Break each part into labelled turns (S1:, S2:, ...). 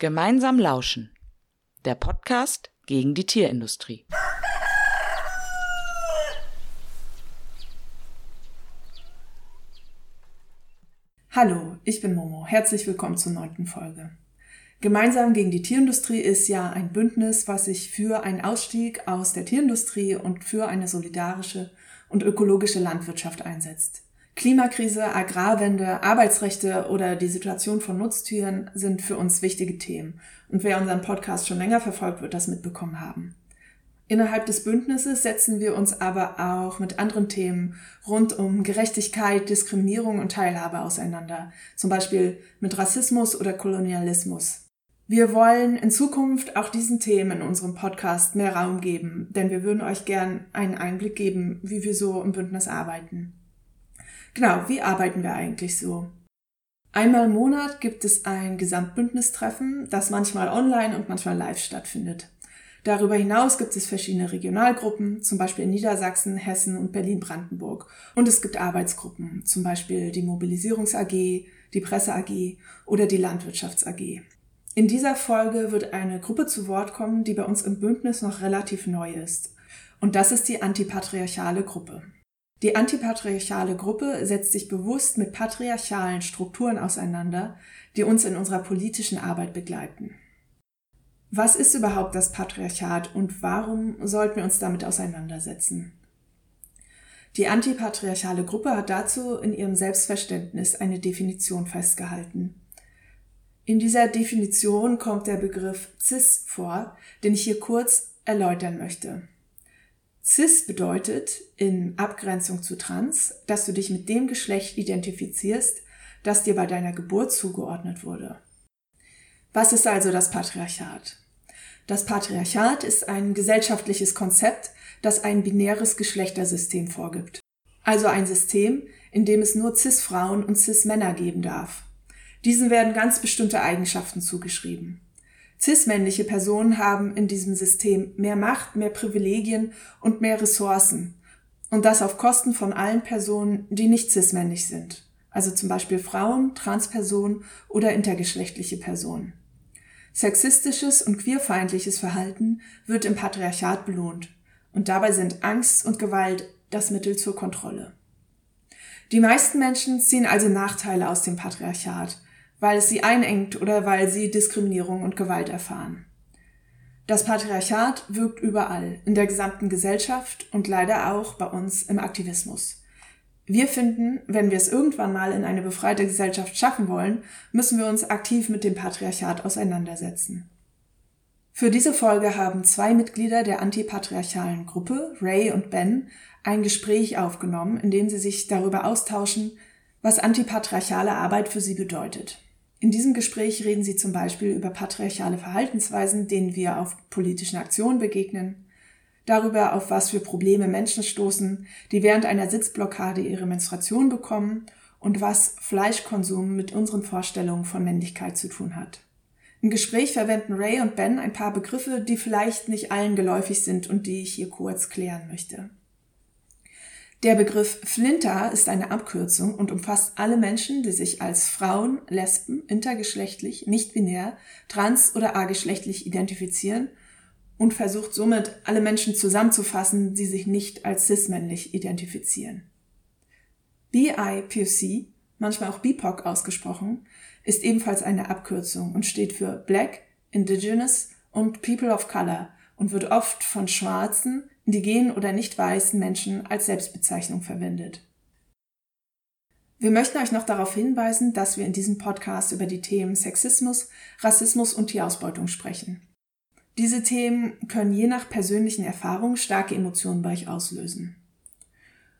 S1: Gemeinsam lauschen. Der Podcast gegen die Tierindustrie.
S2: Hallo, ich bin Momo. Herzlich willkommen zur neunten Folge. Gemeinsam gegen die Tierindustrie ist ja ein Bündnis, was sich für einen Ausstieg aus der Tierindustrie und für eine solidarische und ökologische Landwirtschaft einsetzt. Klimakrise, Agrarwende, Arbeitsrechte oder die Situation von Nutztieren sind für uns wichtige Themen. Und wer unseren Podcast schon länger verfolgt, wird das mitbekommen haben. Innerhalb des Bündnisses setzen wir uns aber auch mit anderen Themen rund um Gerechtigkeit, Diskriminierung und Teilhabe auseinander, zum Beispiel mit Rassismus oder Kolonialismus. Wir wollen in Zukunft auch diesen Themen in unserem Podcast mehr Raum geben, denn wir würden euch gern einen Einblick geben, wie wir so im Bündnis arbeiten. Genau, wie arbeiten wir eigentlich so? Einmal im Monat gibt es ein Gesamtbündnistreffen, das manchmal online und manchmal live stattfindet. Darüber hinaus gibt es verschiedene Regionalgruppen, zum Beispiel in Niedersachsen, Hessen und Berlin-Brandenburg. Und es gibt Arbeitsgruppen, zum Beispiel die Mobilisierungs AG, die Presse AG oder die Landwirtschafts AG. In dieser Folge wird eine Gruppe zu Wort kommen, die bei uns im Bündnis noch relativ neu ist. Und das ist die antipatriarchale Gruppe. Die antipatriarchale Gruppe setzt sich bewusst mit patriarchalen Strukturen auseinander, die uns in unserer politischen Arbeit begleiten. Was ist überhaupt das Patriarchat und warum sollten wir uns damit auseinandersetzen? Die antipatriarchale Gruppe hat dazu in ihrem Selbstverständnis eine Definition festgehalten. In dieser Definition kommt der Begriff cis vor, den ich hier kurz erläutern möchte. Cis bedeutet in Abgrenzung zu trans, dass du dich mit dem Geschlecht identifizierst, das dir bei deiner Geburt zugeordnet wurde. Was ist also das Patriarchat? Das Patriarchat ist ein gesellschaftliches Konzept, das ein binäres Geschlechtersystem vorgibt. Also ein System, in dem es nur Cis-Frauen und Cis-Männer geben darf. Diesen werden ganz bestimmte Eigenschaften zugeschrieben. Cis-männliche Personen haben in diesem System mehr Macht, mehr Privilegien und mehr Ressourcen. Und das auf Kosten von allen Personen, die nicht cis-männlich sind. Also zum Beispiel Frauen, Transpersonen oder intergeschlechtliche Personen. Sexistisches und queerfeindliches Verhalten wird im Patriarchat belohnt. Und dabei sind Angst und Gewalt das Mittel zur Kontrolle. Die meisten Menschen ziehen also Nachteile aus dem Patriarchat weil es sie einengt oder weil sie Diskriminierung und Gewalt erfahren. Das Patriarchat wirkt überall, in der gesamten Gesellschaft und leider auch bei uns im Aktivismus. Wir finden, wenn wir es irgendwann mal in eine befreite Gesellschaft schaffen wollen, müssen wir uns aktiv mit dem Patriarchat auseinandersetzen. Für diese Folge haben zwei Mitglieder der antipatriarchalen Gruppe, Ray und Ben, ein Gespräch aufgenommen, in dem sie sich darüber austauschen, was antipatriarchale Arbeit für sie bedeutet. In diesem Gespräch reden sie zum Beispiel über patriarchale Verhaltensweisen, denen wir auf politischen Aktionen begegnen, darüber, auf was für Probleme Menschen stoßen, die während einer Sitzblockade ihre Menstruation bekommen und was Fleischkonsum mit unseren Vorstellungen von Männlichkeit zu tun hat. Im Gespräch verwenden Ray und Ben ein paar Begriffe, die vielleicht nicht allen geläufig sind und die ich hier kurz klären möchte. Der Begriff Flinter ist eine Abkürzung und umfasst alle Menschen, die sich als Frauen, Lesben, intergeschlechtlich, nicht-binär, trans- oder ageschlechtlich identifizieren und versucht somit alle Menschen zusammenzufassen, die sich nicht als cis-männlich identifizieren. BIPOC, manchmal auch BIPOC ausgesprochen, ist ebenfalls eine Abkürzung und steht für Black, Indigenous und People of Color und wird oft von Schwarzen, indigenen oder nicht weißen Menschen als Selbstbezeichnung verwendet. Wir möchten euch noch darauf hinweisen, dass wir in diesem Podcast über die Themen Sexismus, Rassismus und Tierausbeutung sprechen. Diese Themen können je nach persönlichen Erfahrungen starke Emotionen bei euch auslösen.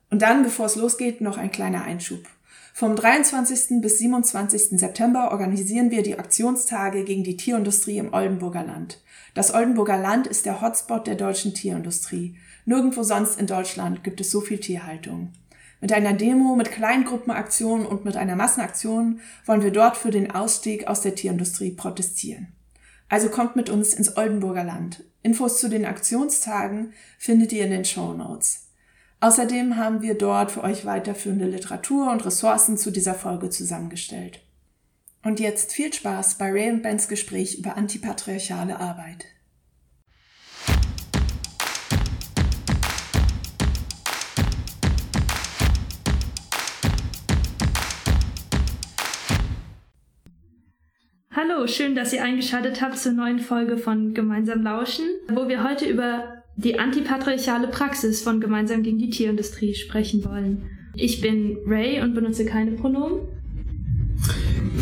S2: Und dann, bevor es losgeht, noch ein kleiner Einschub. Vom 23. bis 27. September organisieren wir die Aktionstage gegen die Tierindustrie im Oldenburger Land. Das Oldenburger Land ist der Hotspot der deutschen Tierindustrie. Nirgendwo sonst in Deutschland gibt es so viel Tierhaltung. Mit einer Demo, mit Kleingruppenaktionen und mit einer Massenaktion wollen wir dort für den Ausstieg aus der Tierindustrie protestieren. Also kommt mit uns ins Oldenburger Land. Infos zu den Aktionstagen findet ihr in den Show Notes. Außerdem haben wir dort für euch weiterführende Literatur und Ressourcen zu dieser Folge zusammengestellt. Und jetzt viel Spaß bei Ray und Bens Gespräch über antipatriarchale Arbeit.
S3: Hallo, schön, dass ihr eingeschaltet habt zur neuen Folge von Gemeinsam Lauschen, wo wir heute über die antipatriarchale Praxis von Gemeinsam gegen die Tierindustrie sprechen wollen. Ich bin Ray und benutze keine Pronomen.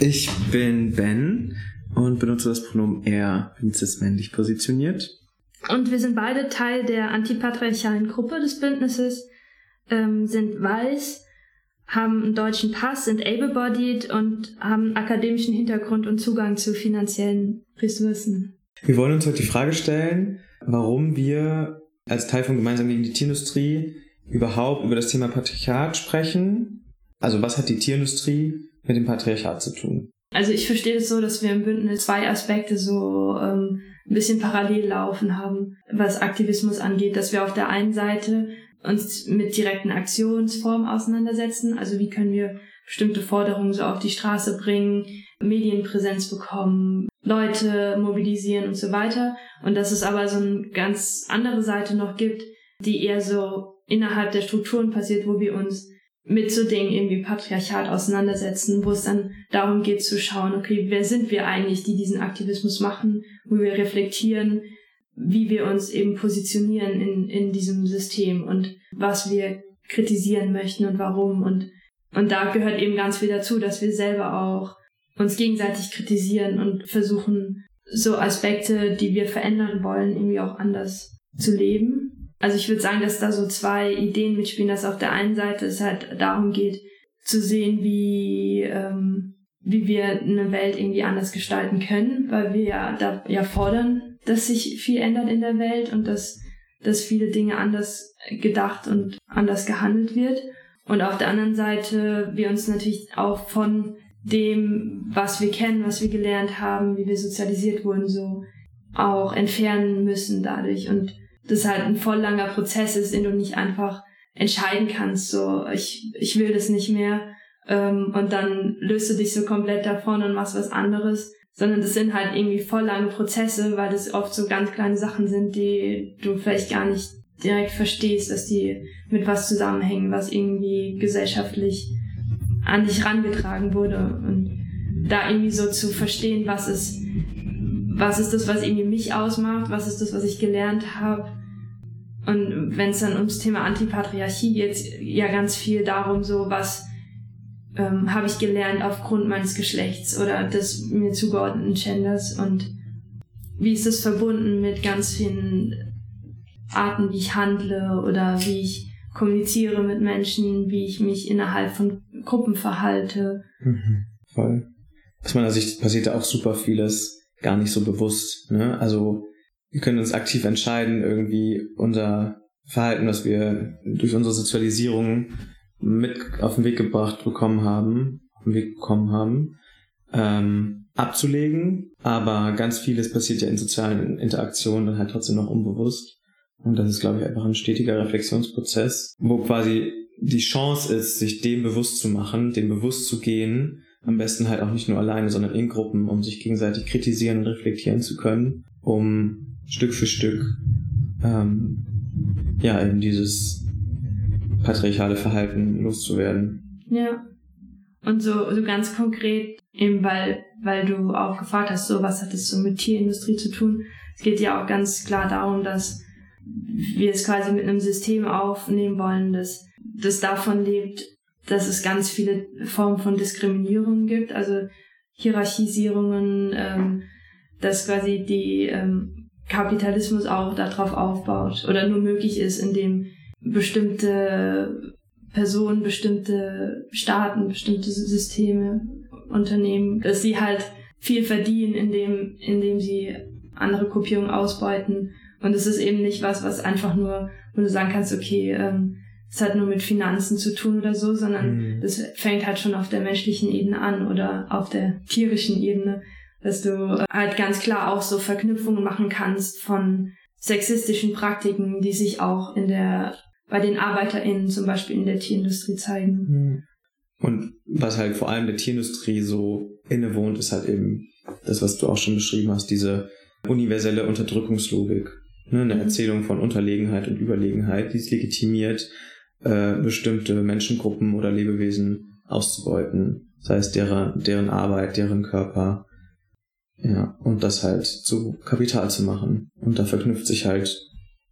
S4: Ich bin Ben und benutze das Pronomen er, bin cis-männlich positioniert.
S3: Und wir sind beide Teil der antipatriarchalen Gruppe des Bündnisses, ähm, sind weiß, haben einen deutschen Pass, sind able-bodied und haben einen akademischen Hintergrund und Zugang zu finanziellen Ressourcen.
S4: Wir wollen uns heute die Frage stellen, warum wir als Teil von Gemeinsam gegen die Tierindustrie überhaupt über das Thema Patriarchat sprechen. Also was hat die Tierindustrie mit dem Patriarchat zu tun?
S3: Also ich verstehe es so, dass wir im Bündnis zwei Aspekte so ähm, ein bisschen parallel laufen haben, was Aktivismus angeht, dass wir auf der einen Seite uns mit direkten Aktionsformen auseinandersetzen, also wie können wir bestimmte Forderungen so auf die Straße bringen, Medienpräsenz bekommen, Leute mobilisieren und so weiter. Und dass es aber so eine ganz andere Seite noch gibt, die eher so innerhalb der Strukturen passiert, wo wir uns mit so Dingen irgendwie Patriarchat auseinandersetzen, wo es dann darum geht zu schauen, okay, wer sind wir eigentlich, die diesen Aktivismus machen, wo wir reflektieren, wie wir uns eben positionieren in, in diesem System und was wir kritisieren möchten und warum und und da gehört eben ganz viel dazu, dass wir selber auch uns gegenseitig kritisieren und versuchen, so Aspekte, die wir verändern wollen, irgendwie auch anders zu leben. Also ich würde sagen, dass da so zwei Ideen mitspielen, dass auf der einen Seite es halt darum geht, zu sehen, wie, ähm, wie wir eine Welt irgendwie anders gestalten können, weil wir ja da ja fordern, dass sich viel ändert in der Welt und dass, dass viele Dinge anders gedacht und anders gehandelt wird. Und auf der anderen Seite wir uns natürlich auch von dem, was wir kennen, was wir gelernt haben, wie wir sozialisiert wurden, so auch entfernen müssen dadurch. Und das halt ein voll langer Prozess ist, den du nicht einfach entscheiden kannst, so ich, ich will das nicht mehr. Ähm, und dann löst du dich so komplett davon und machst was anderes, sondern das sind halt irgendwie voll lange Prozesse, weil das oft so ganz kleine Sachen sind, die du vielleicht gar nicht direkt verstehst, dass die mit was zusammenhängen, was irgendwie gesellschaftlich an dich rangetragen wurde. Und da irgendwie so zu verstehen, was ist, was ist das, was irgendwie mich ausmacht, was ist das, was ich gelernt habe. Und wenn es dann ums Thema Antipatriarchie geht, ja ganz viel darum, so was ähm, habe ich gelernt aufgrund meines Geschlechts oder des mir zugeordneten Genders und wie ist das verbunden mit ganz vielen Arten, wie ich handle oder wie ich kommuniziere mit Menschen, wie ich mich innerhalb von Gruppen verhalte.
S4: Mhm, voll. Aus meiner Sicht passiert da auch super vieles gar nicht so bewusst. Ne? Also wir können uns aktiv entscheiden, irgendwie unser Verhalten, was wir durch unsere Sozialisierung mit auf den Weg gebracht bekommen haben, auf den Weg bekommen haben, ähm, abzulegen. Aber ganz vieles passiert ja in sozialen Interaktionen dann halt trotzdem noch unbewusst. Und das ist, glaube ich, einfach ein stetiger Reflexionsprozess, wo quasi die Chance ist, sich dem bewusst zu machen, dem bewusst zu gehen, am besten halt auch nicht nur alleine, sondern in Gruppen, um sich gegenseitig kritisieren und reflektieren zu können, um Stück für Stück ähm, ja eben dieses patriarchale Verhalten loszuwerden.
S3: Ja. Und so, so ganz konkret, eben weil, weil du auch gefragt hast, so was hat es so mit Tierindustrie zu tun? Es geht ja auch ganz klar darum, dass wir es quasi mit einem System aufnehmen wollen, das, das davon lebt, dass es ganz viele Formen von Diskriminierung gibt, also Hierarchisierungen, ähm, dass quasi die ähm, Kapitalismus auch darauf aufbaut oder nur möglich ist, indem bestimmte Personen, bestimmte Staaten, bestimmte Systeme, Unternehmen, dass sie halt viel verdienen, indem, indem sie andere Gruppierungen ausbeuten. Und es ist eben nicht was, was einfach nur, wo du sagen kannst, okay, ähm, es hat nur mit Finanzen zu tun oder so, sondern mhm. das fängt halt schon auf der menschlichen Ebene an oder auf der tierischen Ebene, dass du halt ganz klar auch so Verknüpfungen machen kannst von sexistischen Praktiken, die sich auch in der bei den ArbeiterInnen zum Beispiel in der Tierindustrie zeigen.
S4: Mhm. Und was halt vor allem der Tierindustrie so innewohnt, ist halt eben das, was du auch schon beschrieben hast, diese universelle Unterdrückungslogik. Ne? Eine mhm. Erzählung von Unterlegenheit und Überlegenheit, die es legitimiert, äh, bestimmte Menschengruppen oder Lebewesen auszubeuten. Sei es deren, deren Arbeit, deren Körper. Ja, und das halt zu Kapital zu machen. Und da verknüpft sich halt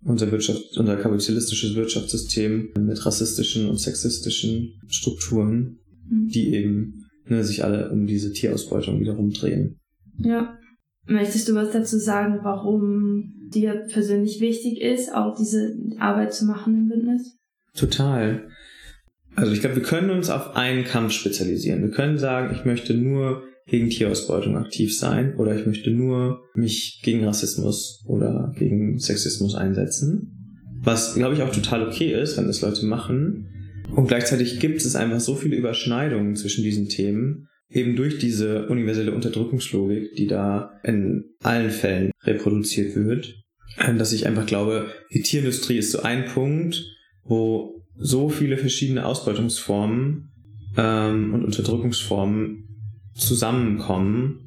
S4: unser Wirtschaft, unser kapitalistisches Wirtschaftssystem mit rassistischen und sexistischen Strukturen, mhm. die eben ne, sich alle um diese Tierausbeutung wiederum drehen.
S3: Ja. Möchtest du was dazu sagen, warum dir persönlich wichtig ist, auch diese Arbeit zu machen im Bündnis?
S4: Total. Also ich glaube, wir können uns auf einen Kampf spezialisieren. Wir können sagen, ich möchte nur gegen Tierausbeutung aktiv sein oder ich möchte nur mich gegen Rassismus oder gegen Sexismus einsetzen. Was, glaube ich, auch total okay ist, wenn das Leute machen. Und gleichzeitig gibt es einfach so viele Überschneidungen zwischen diesen Themen, eben durch diese universelle Unterdrückungslogik, die da in allen Fällen reproduziert wird, dass ich einfach glaube, die Tierindustrie ist so ein Punkt, wo so viele verschiedene Ausbeutungsformen ähm, und Unterdrückungsformen zusammenkommen,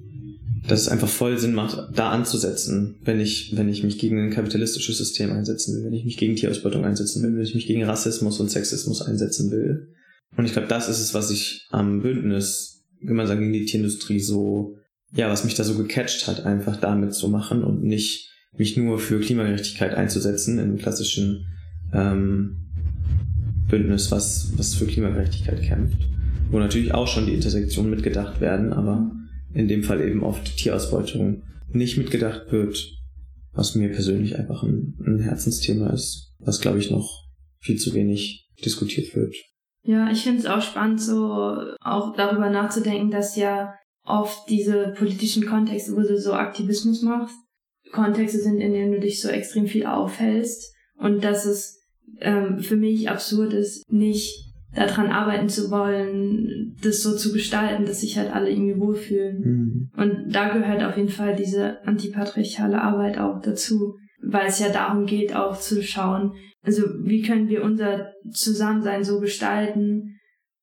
S4: dass es einfach voll Sinn macht, da anzusetzen, wenn ich, wenn ich mich gegen ein kapitalistisches System einsetzen will, wenn ich mich gegen Tierausbeutung einsetzen will, wenn ich mich gegen Rassismus und Sexismus einsetzen will. Und ich glaube, das ist es, was ich am Bündnis gemeinsam gegen die Tierindustrie so, ja, was mich da so gecatcht hat, einfach damit zu machen und nicht mich nur für Klimagerechtigkeit einzusetzen in einem klassischen ähm, Bündnis, was, was für Klimagerechtigkeit kämpft. Wo natürlich auch schon die Intersektionen mitgedacht werden, aber in dem Fall eben oft Tierausbeutung nicht mitgedacht wird, was mir persönlich einfach ein, ein Herzensthema ist, was glaube ich noch viel zu wenig diskutiert wird.
S3: Ja, ich finde es auch spannend, so auch darüber nachzudenken, dass ja oft diese politischen Kontexte, wo du so Aktivismus machst, Kontexte sind, in denen du dich so extrem viel aufhältst und dass es ähm, für mich absurd ist, nicht daran arbeiten zu wollen, das so zu gestalten, dass sich halt alle irgendwie wohlfühlen. Mhm. Und da gehört auf jeden Fall diese antipatriarchale Arbeit auch dazu, weil es ja darum geht, auch zu schauen, also wie können wir unser Zusammensein so gestalten,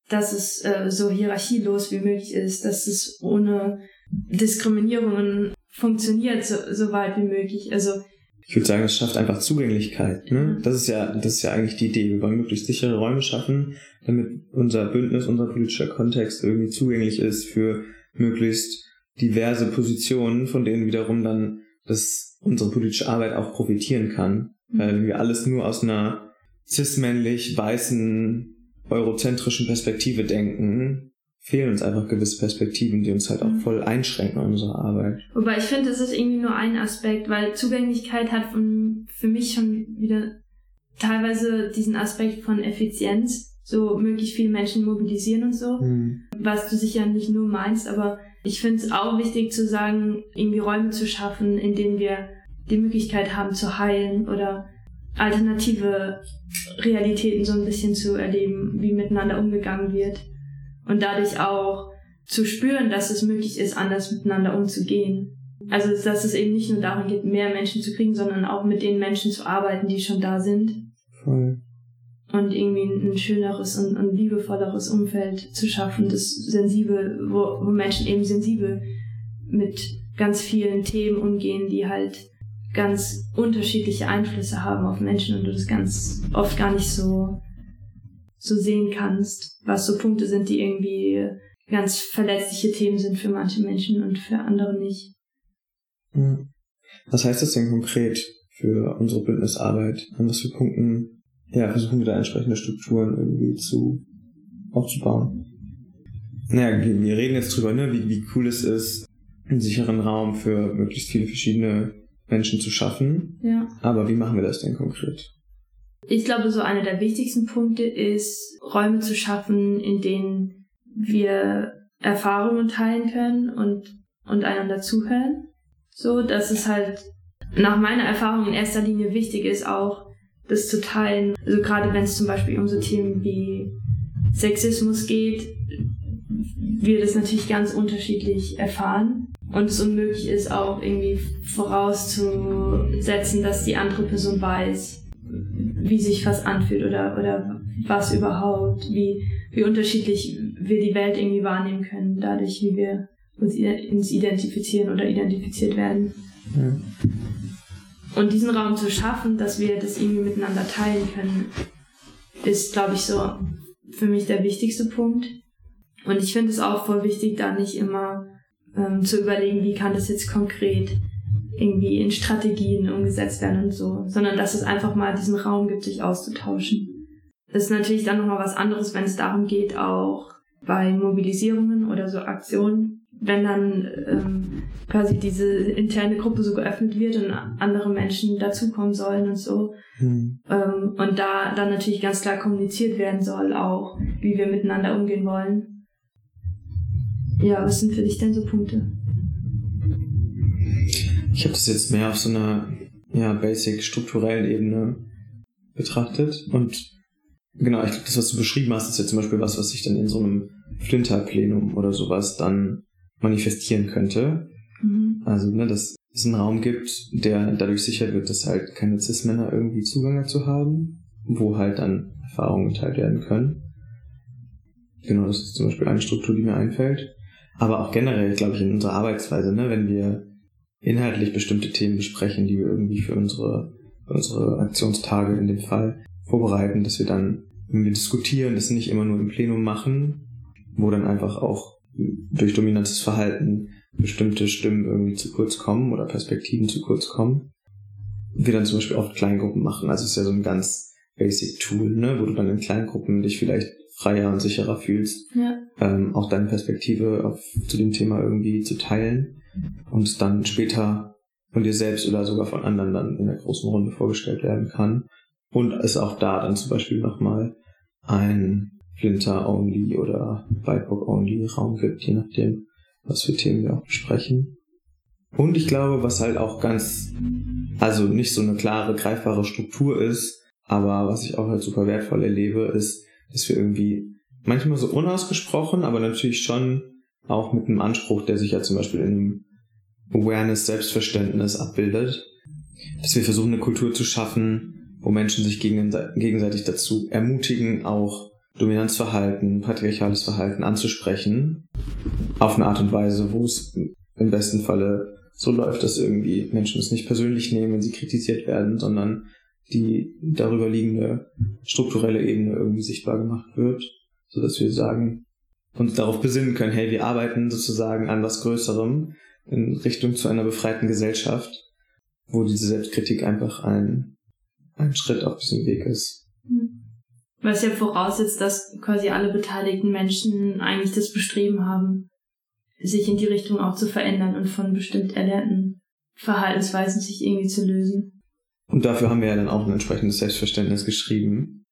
S3: dass es äh, so hierarchielos wie möglich ist, dass es ohne Diskriminierungen funktioniert, so, so weit wie möglich. Also
S4: ich würde sagen, es schafft einfach Zugänglichkeit. Ne? Das ist ja, das ist ja eigentlich die Idee. Wir wollen möglichst sichere Räume schaffen, damit unser Bündnis, unser politischer Kontext irgendwie zugänglich ist für möglichst diverse Positionen, von denen wiederum dann das unsere politische Arbeit auch profitieren kann. Mhm. Weil wir alles nur aus einer cis-männlich weißen eurozentrischen Perspektive denken, fehlen uns einfach gewisse Perspektiven, die uns halt auch mhm. voll einschränken an unserer Arbeit.
S3: Wobei ich finde, das ist irgendwie nur ein Aspekt, weil Zugänglichkeit hat von, für mich schon wieder teilweise diesen Aspekt von Effizienz, so möglichst viele Menschen mobilisieren und so, mhm. was du sicher nicht nur meinst, aber ich finde es auch wichtig zu sagen, irgendwie Räume zu schaffen, in denen wir die Möglichkeit haben zu heilen oder alternative Realitäten so ein bisschen zu erleben, wie miteinander umgegangen wird und dadurch auch zu spüren, dass es möglich ist, anders miteinander umzugehen. Also, dass es eben nicht nur darum geht, mehr Menschen zu kriegen, sondern auch mit den Menschen zu arbeiten, die schon da sind. Voll. Und irgendwie ein schöneres und, und liebevolleres Umfeld zu schaffen, das sensibel, wo, wo Menschen eben sensibel mit ganz vielen Themen umgehen, die halt ganz unterschiedliche Einflüsse haben auf Menschen und du das ganz oft gar nicht so so sehen kannst, was so Punkte sind, die irgendwie ganz verletzliche Themen sind für manche Menschen und für andere nicht.
S4: Hm. Was heißt das denn konkret für unsere Bündnisarbeit? An was für Punkten, ja, versuchen wir da entsprechende Strukturen irgendwie zu aufzubauen? Naja, wir reden jetzt drüber, ne, wie, wie cool es ist, einen sicheren Raum für möglichst viele verschiedene Menschen zu schaffen.
S3: Ja.
S4: Aber wie machen wir das denn konkret?
S3: Ich glaube, so einer der wichtigsten Punkte ist, Räume zu schaffen, in denen wir Erfahrungen teilen können und, und einander zuhören. So, dass es halt nach meiner Erfahrung in erster Linie wichtig ist, auch das zu teilen. Also gerade wenn es zum Beispiel um so Themen wie Sexismus geht, wir das natürlich ganz unterschiedlich erfahren und es unmöglich ist auch irgendwie vorauszusetzen, dass die andere Person weiß, wie sich was anfühlt oder, oder was überhaupt, wie, wie unterschiedlich wir die Welt irgendwie wahrnehmen können, dadurch, wie wir uns, uns identifizieren oder identifiziert werden. Ja. Und diesen Raum zu schaffen, dass wir das irgendwie miteinander teilen können, ist, glaube ich, so für mich der wichtigste Punkt. Und ich finde es auch voll wichtig, da nicht immer ähm, zu überlegen, wie kann das jetzt konkret irgendwie in Strategien umgesetzt werden und so, sondern dass es einfach mal diesen Raum gibt, sich auszutauschen. Das ist natürlich dann nochmal was anderes, wenn es darum geht, auch bei Mobilisierungen oder so Aktionen, wenn dann ähm, quasi diese interne Gruppe so geöffnet wird und andere Menschen dazukommen sollen und so. Mhm. Ähm, und da dann natürlich ganz klar kommuniziert werden soll, auch wie wir miteinander umgehen wollen. Ja, was sind für dich denn so Punkte?
S4: Ich habe das jetzt mehr auf so einer ja, basic strukturellen Ebene betrachtet und genau, ich glaube, das, was du beschrieben hast, ist ja zum Beispiel was, was sich dann in so einem Flinter-Plenum oder sowas dann manifestieren könnte. Mhm. Also, ne, dass es einen Raum gibt, der dadurch sicher wird, dass halt keine Cis-Männer irgendwie Zugang dazu haben, wo halt dann Erfahrungen geteilt werden können. Genau, das ist zum Beispiel eine Struktur, die mir einfällt. Aber auch generell, glaube ich, in unserer Arbeitsweise, ne, wenn wir inhaltlich bestimmte Themen besprechen, die wir irgendwie für unsere, unsere Aktionstage in dem Fall vorbereiten, dass wir dann, wenn wir diskutieren, das nicht immer nur im Plenum machen, wo dann einfach auch durch dominantes Verhalten bestimmte Stimmen irgendwie zu kurz kommen oder Perspektiven zu kurz kommen. Wir dann zum Beispiel oft Kleingruppen machen. Also es ist ja so ein ganz basic Tool, ne, wo du dann in Kleingruppen dich vielleicht freier und sicherer fühlst, ja. ähm, auch deine Perspektive auf, zu dem Thema irgendwie zu teilen und dann später von dir selbst oder sogar von anderen dann in der großen Runde vorgestellt werden kann. Und es auch da dann zum Beispiel nochmal ein Flinter-only oder Whitebook-only Raum gibt, je nachdem, was für Themen wir auch besprechen. Und ich glaube, was halt auch ganz, also nicht so eine klare, greifbare Struktur ist, aber was ich auch halt super wertvoll erlebe, ist, dass wir irgendwie manchmal so unausgesprochen, aber natürlich schon auch mit einem Anspruch, der sich ja zum Beispiel in Awareness, Selbstverständnis abbildet, dass wir versuchen, eine Kultur zu schaffen, wo Menschen sich gegenseitig dazu ermutigen, auch Dominanzverhalten, patriarchales Verhalten anzusprechen, auf eine Art und Weise, wo es im besten Falle so läuft, dass irgendwie Menschen es nicht persönlich nehmen, wenn sie kritisiert werden, sondern die darüber liegende strukturelle Ebene irgendwie sichtbar gemacht wird, so dass wir sagen, uns darauf besinnen können, hey, wir arbeiten sozusagen an was Größerem in Richtung zu einer befreiten Gesellschaft, wo diese Selbstkritik einfach ein, ein Schritt auf diesem Weg ist.
S3: Mhm. Was ja voraussetzt, dass quasi alle beteiligten Menschen eigentlich das Bestreben haben, sich in die Richtung auch zu verändern und von bestimmt erlernten Verhaltensweisen sich irgendwie zu lösen.
S4: Und dafür haben wir ja dann auch ein entsprechendes Selbstverständnis geschrieben.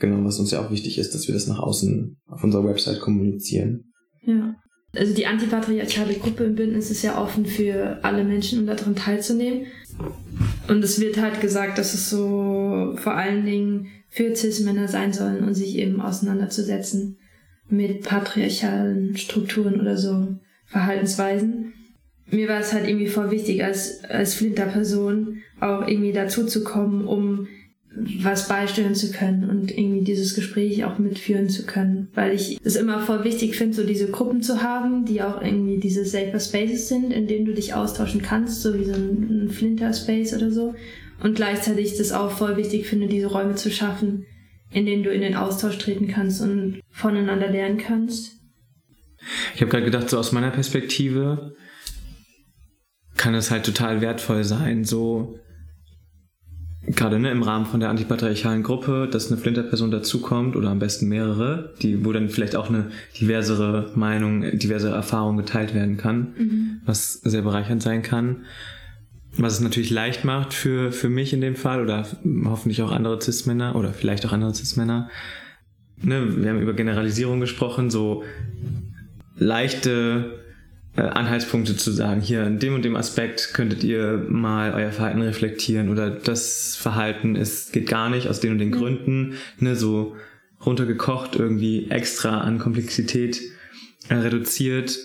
S4: Genau, was uns ja auch wichtig ist, dass wir das nach außen auf unserer Website kommunizieren.
S3: Ja. Also die antipatriarchale Gruppe im Bündnis ist ja offen für alle Menschen, um daran teilzunehmen. Und es wird halt gesagt, dass es so vor allen Dingen für Cis-Männer sein sollen und sich eben auseinanderzusetzen mit patriarchalen Strukturen oder so Verhaltensweisen. Mir war es halt irgendwie voll wichtig, als, als Flinter-Person auch irgendwie dazu zu kommen, um was beisteuern zu können und irgendwie dieses Gespräch auch mitführen zu können, weil ich es immer voll wichtig finde, so diese Gruppen zu haben, die auch irgendwie diese safer Spaces sind, in denen du dich austauschen kannst, so wie so ein Flinter Space oder so und gleichzeitig das auch voll wichtig finde, diese Räume zu schaffen, in denen du in den Austausch treten kannst und voneinander lernen kannst.
S4: Ich habe gerade gedacht, so aus meiner Perspektive kann es halt total wertvoll sein, so gerade ne, im Rahmen von der antipatriarchalen Gruppe, dass eine Flinterperson dazukommt oder am besten mehrere, die, wo dann vielleicht auch eine diversere Meinung, diverse Erfahrung geteilt werden kann, mhm. was sehr bereichernd sein kann. Was es natürlich leicht macht für, für mich in dem Fall oder hoffentlich auch andere Cis-Männer oder vielleicht auch andere Cis-Männer. Ne, wir haben über Generalisierung gesprochen, so leichte Anhaltspunkte zu sagen, hier in dem und dem Aspekt könntet ihr mal euer Verhalten reflektieren oder das Verhalten ist, geht gar nicht aus den und den Gründen, ne, so runtergekocht irgendwie extra an Komplexität äh, reduziert,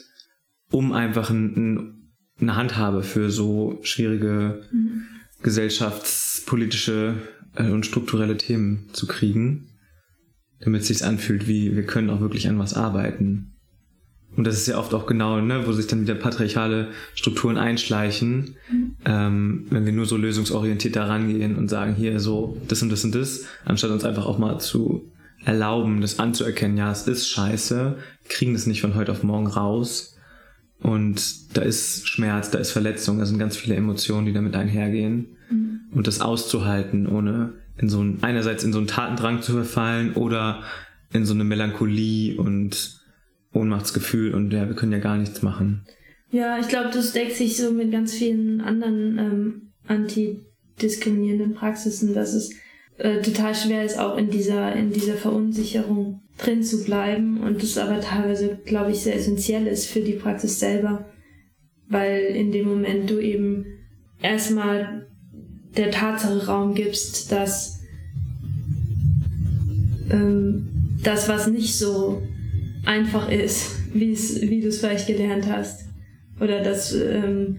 S4: um einfach ein, ein eine Handhabe für so schwierige mhm. gesellschaftspolitische äh, und strukturelle Themen zu kriegen. damit es sich anfühlt, wie wir können auch wirklich an was arbeiten. Und das ist ja oft auch genau, ne, wo sich dann wieder patriarchale Strukturen einschleichen, mhm. ähm, wenn wir nur so lösungsorientiert da rangehen und sagen, hier so das und das und das, anstatt uns einfach auch mal zu erlauben, das anzuerkennen, ja, es ist scheiße, kriegen das nicht von heute auf morgen raus. Und da ist Schmerz, da ist Verletzung, da sind ganz viele Emotionen, die damit einhergehen. Mhm. Und das auszuhalten, ohne in so ein, einerseits in so einen Tatendrang zu verfallen oder in so eine Melancholie und Ohnmachtsgefühl und ja, wir können ja gar nichts machen.
S3: Ja, ich glaube, das deckt sich so mit ganz vielen anderen ähm, antidiskriminierenden Praxisen, dass es äh, total schwer ist, auch in dieser, in dieser Verunsicherung drin zu bleiben und das aber teilweise, glaube ich, sehr essentiell ist für die Praxis selber, weil in dem Moment du eben erstmal der Tatsache Raum gibst, dass ähm, das, was nicht so einfach ist, wie du es vielleicht gelernt hast, oder dass, ähm,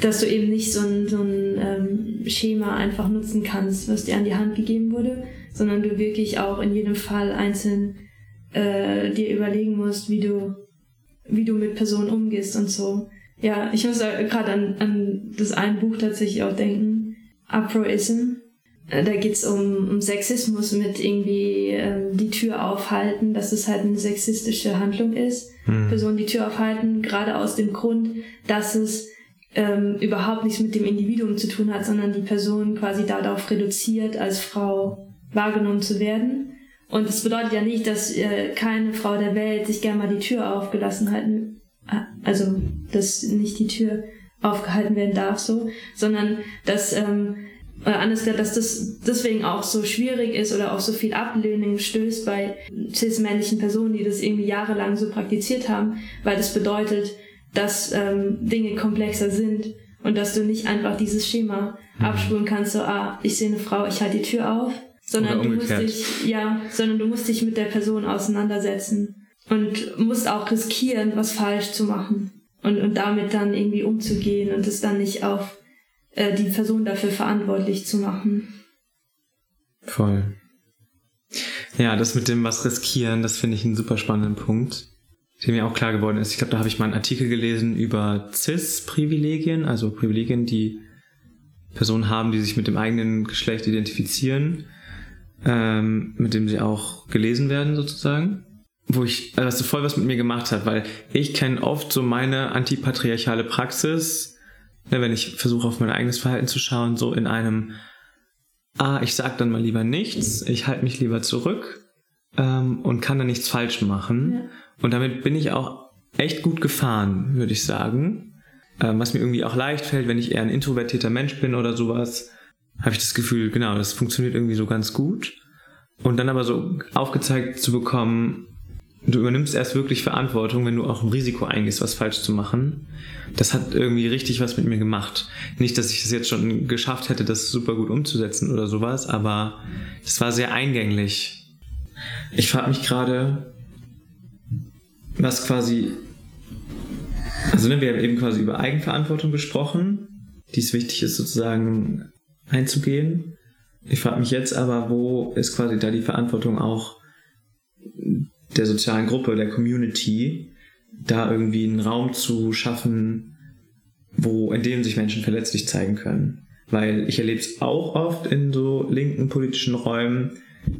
S3: dass du eben nicht so ein, so ein ähm, Schema einfach nutzen kannst, was dir an die Hand gegeben wurde, sondern du wirklich auch in jedem Fall einzeln äh, dir überlegen musst, wie du, wie du mit Personen umgehst und so. Ja, ich muss gerade an, an das ein Buch tatsächlich auch denken, Aproism. Äh, da geht's um, um Sexismus mit irgendwie ähm, die Tür aufhalten, dass es halt eine sexistische Handlung ist. Mhm. Personen die Tür aufhalten, gerade aus dem Grund, dass es ähm, überhaupt nichts mit dem Individuum zu tun hat, sondern die Person quasi darauf reduziert, als Frau wahrgenommen zu werden. Und das bedeutet ja nicht, dass äh, keine Frau der Welt sich gerne mal die Tür aufgelassen halten also dass nicht die Tür aufgehalten werden darf, so, sondern dass ähm, oder anders gesagt, dass das deswegen auch so schwierig ist oder auch so viel Ablehnung stößt bei cis-männlichen Personen, die das irgendwie jahrelang so praktiziert haben, weil das bedeutet, dass ähm, Dinge komplexer sind und dass du nicht einfach dieses Schema mhm. abspulen kannst, so, ah, ich sehe eine Frau, ich halte die Tür auf, sondern du musst dich, ja, sondern du musst dich mit der Person auseinandersetzen und musst auch riskieren, was falsch zu machen und, und damit dann irgendwie umzugehen und es dann nicht auf äh, die Person dafür verantwortlich zu machen.
S4: Voll. Ja, das mit dem was riskieren, das finde ich einen super spannenden Punkt, der mir auch klar geworden ist. Ich glaube, da habe ich mal einen Artikel gelesen über CIS-Privilegien, also Privilegien, die Personen haben, die sich mit dem eigenen Geschlecht identifizieren, ähm, mit dem sie auch gelesen werden sozusagen wo ich, also so voll was mit mir gemacht hat, weil ich kenne oft so meine antipatriarchale Praxis, wenn ich versuche auf mein eigenes Verhalten zu schauen, so in einem, ah, ich sag dann mal lieber nichts, ich halte mich lieber zurück ähm, und kann dann nichts falsch machen. Ja. Und damit bin ich auch echt gut gefahren, würde ich sagen. Ähm, was mir irgendwie auch leicht fällt, wenn ich eher ein introvertierter Mensch bin oder sowas, habe ich das Gefühl, genau, das funktioniert irgendwie so ganz gut. Und dann aber so aufgezeigt zu bekommen, du übernimmst erst wirklich Verantwortung, wenn du auch ein Risiko eingehst, was falsch zu machen. Das hat irgendwie richtig was mit mir gemacht. Nicht, dass ich es das jetzt schon geschafft hätte, das super gut umzusetzen oder sowas, aber es war sehr eingänglich. Ich frage mich gerade, was quasi, also ne, wir haben eben quasi über Eigenverantwortung gesprochen, die es wichtig ist sozusagen einzugehen. Ich frage mich jetzt aber, wo ist quasi da die Verantwortung auch der sozialen Gruppe, der Community, da irgendwie einen Raum zu schaffen, wo, in dem sich Menschen verletzlich zeigen können. Weil ich erlebe es auch oft in so linken politischen Räumen,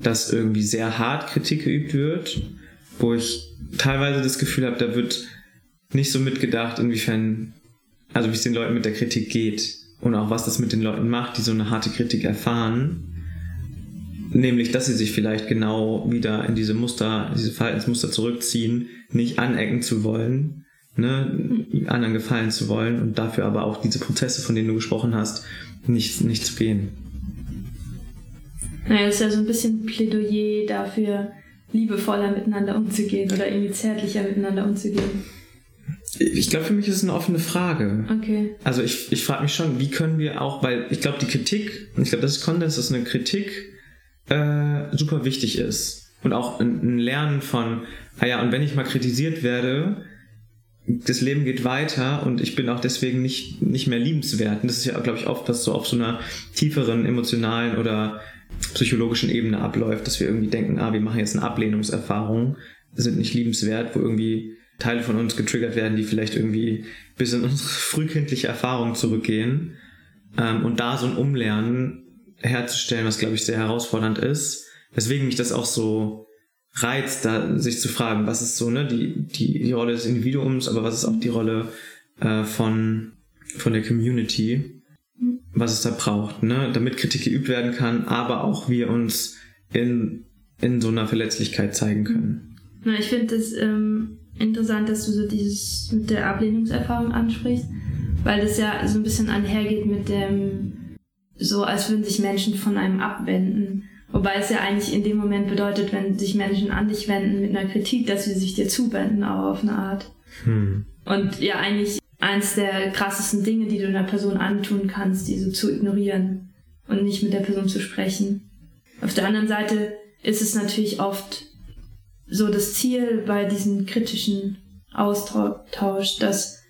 S4: dass irgendwie sehr hart Kritik geübt wird, wo ich teilweise das Gefühl habe, da wird nicht so mitgedacht, inwiefern, also wie es den Leuten mit der Kritik geht und auch was das mit den Leuten macht, die so eine harte Kritik erfahren Nämlich, dass sie sich vielleicht genau wieder in diese Muster, diese Verhaltensmuster zurückziehen, nicht anecken zu wollen, ne, anderen gefallen zu wollen und dafür aber auch diese Prozesse, von denen du gesprochen hast, nicht, nicht zu gehen.
S3: Naja, das ist ja so ein bisschen Plädoyer dafür, liebevoller miteinander umzugehen oder irgendwie zärtlicher miteinander umzugehen.
S4: Ich glaube, für mich ist es eine offene Frage.
S3: Okay.
S4: Also ich, ich frage mich schon, wie können wir auch, weil ich glaube, die Kritik, und ich glaube, das ist Konsens, das ist eine Kritik äh, super wichtig ist. Und auch ein, Lernen von, ah ja, und wenn ich mal kritisiert werde, das Leben geht weiter und ich bin auch deswegen nicht, nicht mehr liebenswert. Und das ist ja, glaube ich, oft was so auf so einer tieferen emotionalen oder psychologischen Ebene abläuft, dass wir irgendwie denken, ah, wir machen jetzt eine Ablehnungserfahrung, sind nicht liebenswert, wo irgendwie Teile von uns getriggert werden, die vielleicht irgendwie bis in unsere frühkindliche Erfahrung zurückgehen. Ähm, und da so ein Umlernen herzustellen, was glaube ich sehr herausfordernd ist. Weswegen mich das auch so reizt, da sich zu fragen, was ist so, ne, die, die, die Rolle des Individuums, aber was ist auch die Rolle äh, von, von der Community, was es da braucht, ne, damit Kritik geübt werden kann, aber auch wir uns in, in so einer Verletzlichkeit zeigen können.
S3: Na, ich finde es ähm, interessant, dass du so dieses mit der Ablehnungserfahrung ansprichst, weil das ja so ein bisschen einhergeht mit dem, so als würden sich Menschen von einem abwenden. Wobei es ja eigentlich in dem Moment bedeutet, wenn sich Menschen an dich wenden mit einer Kritik, dass sie sich dir zuwenden, auch auf eine Art. Hm. Und ja, eigentlich eins der krassesten Dinge, die du einer Person antun kannst, diese zu ignorieren und nicht mit der Person zu sprechen. Auf der anderen Seite ist es natürlich oft so das Ziel bei diesem kritischen Austausch, dass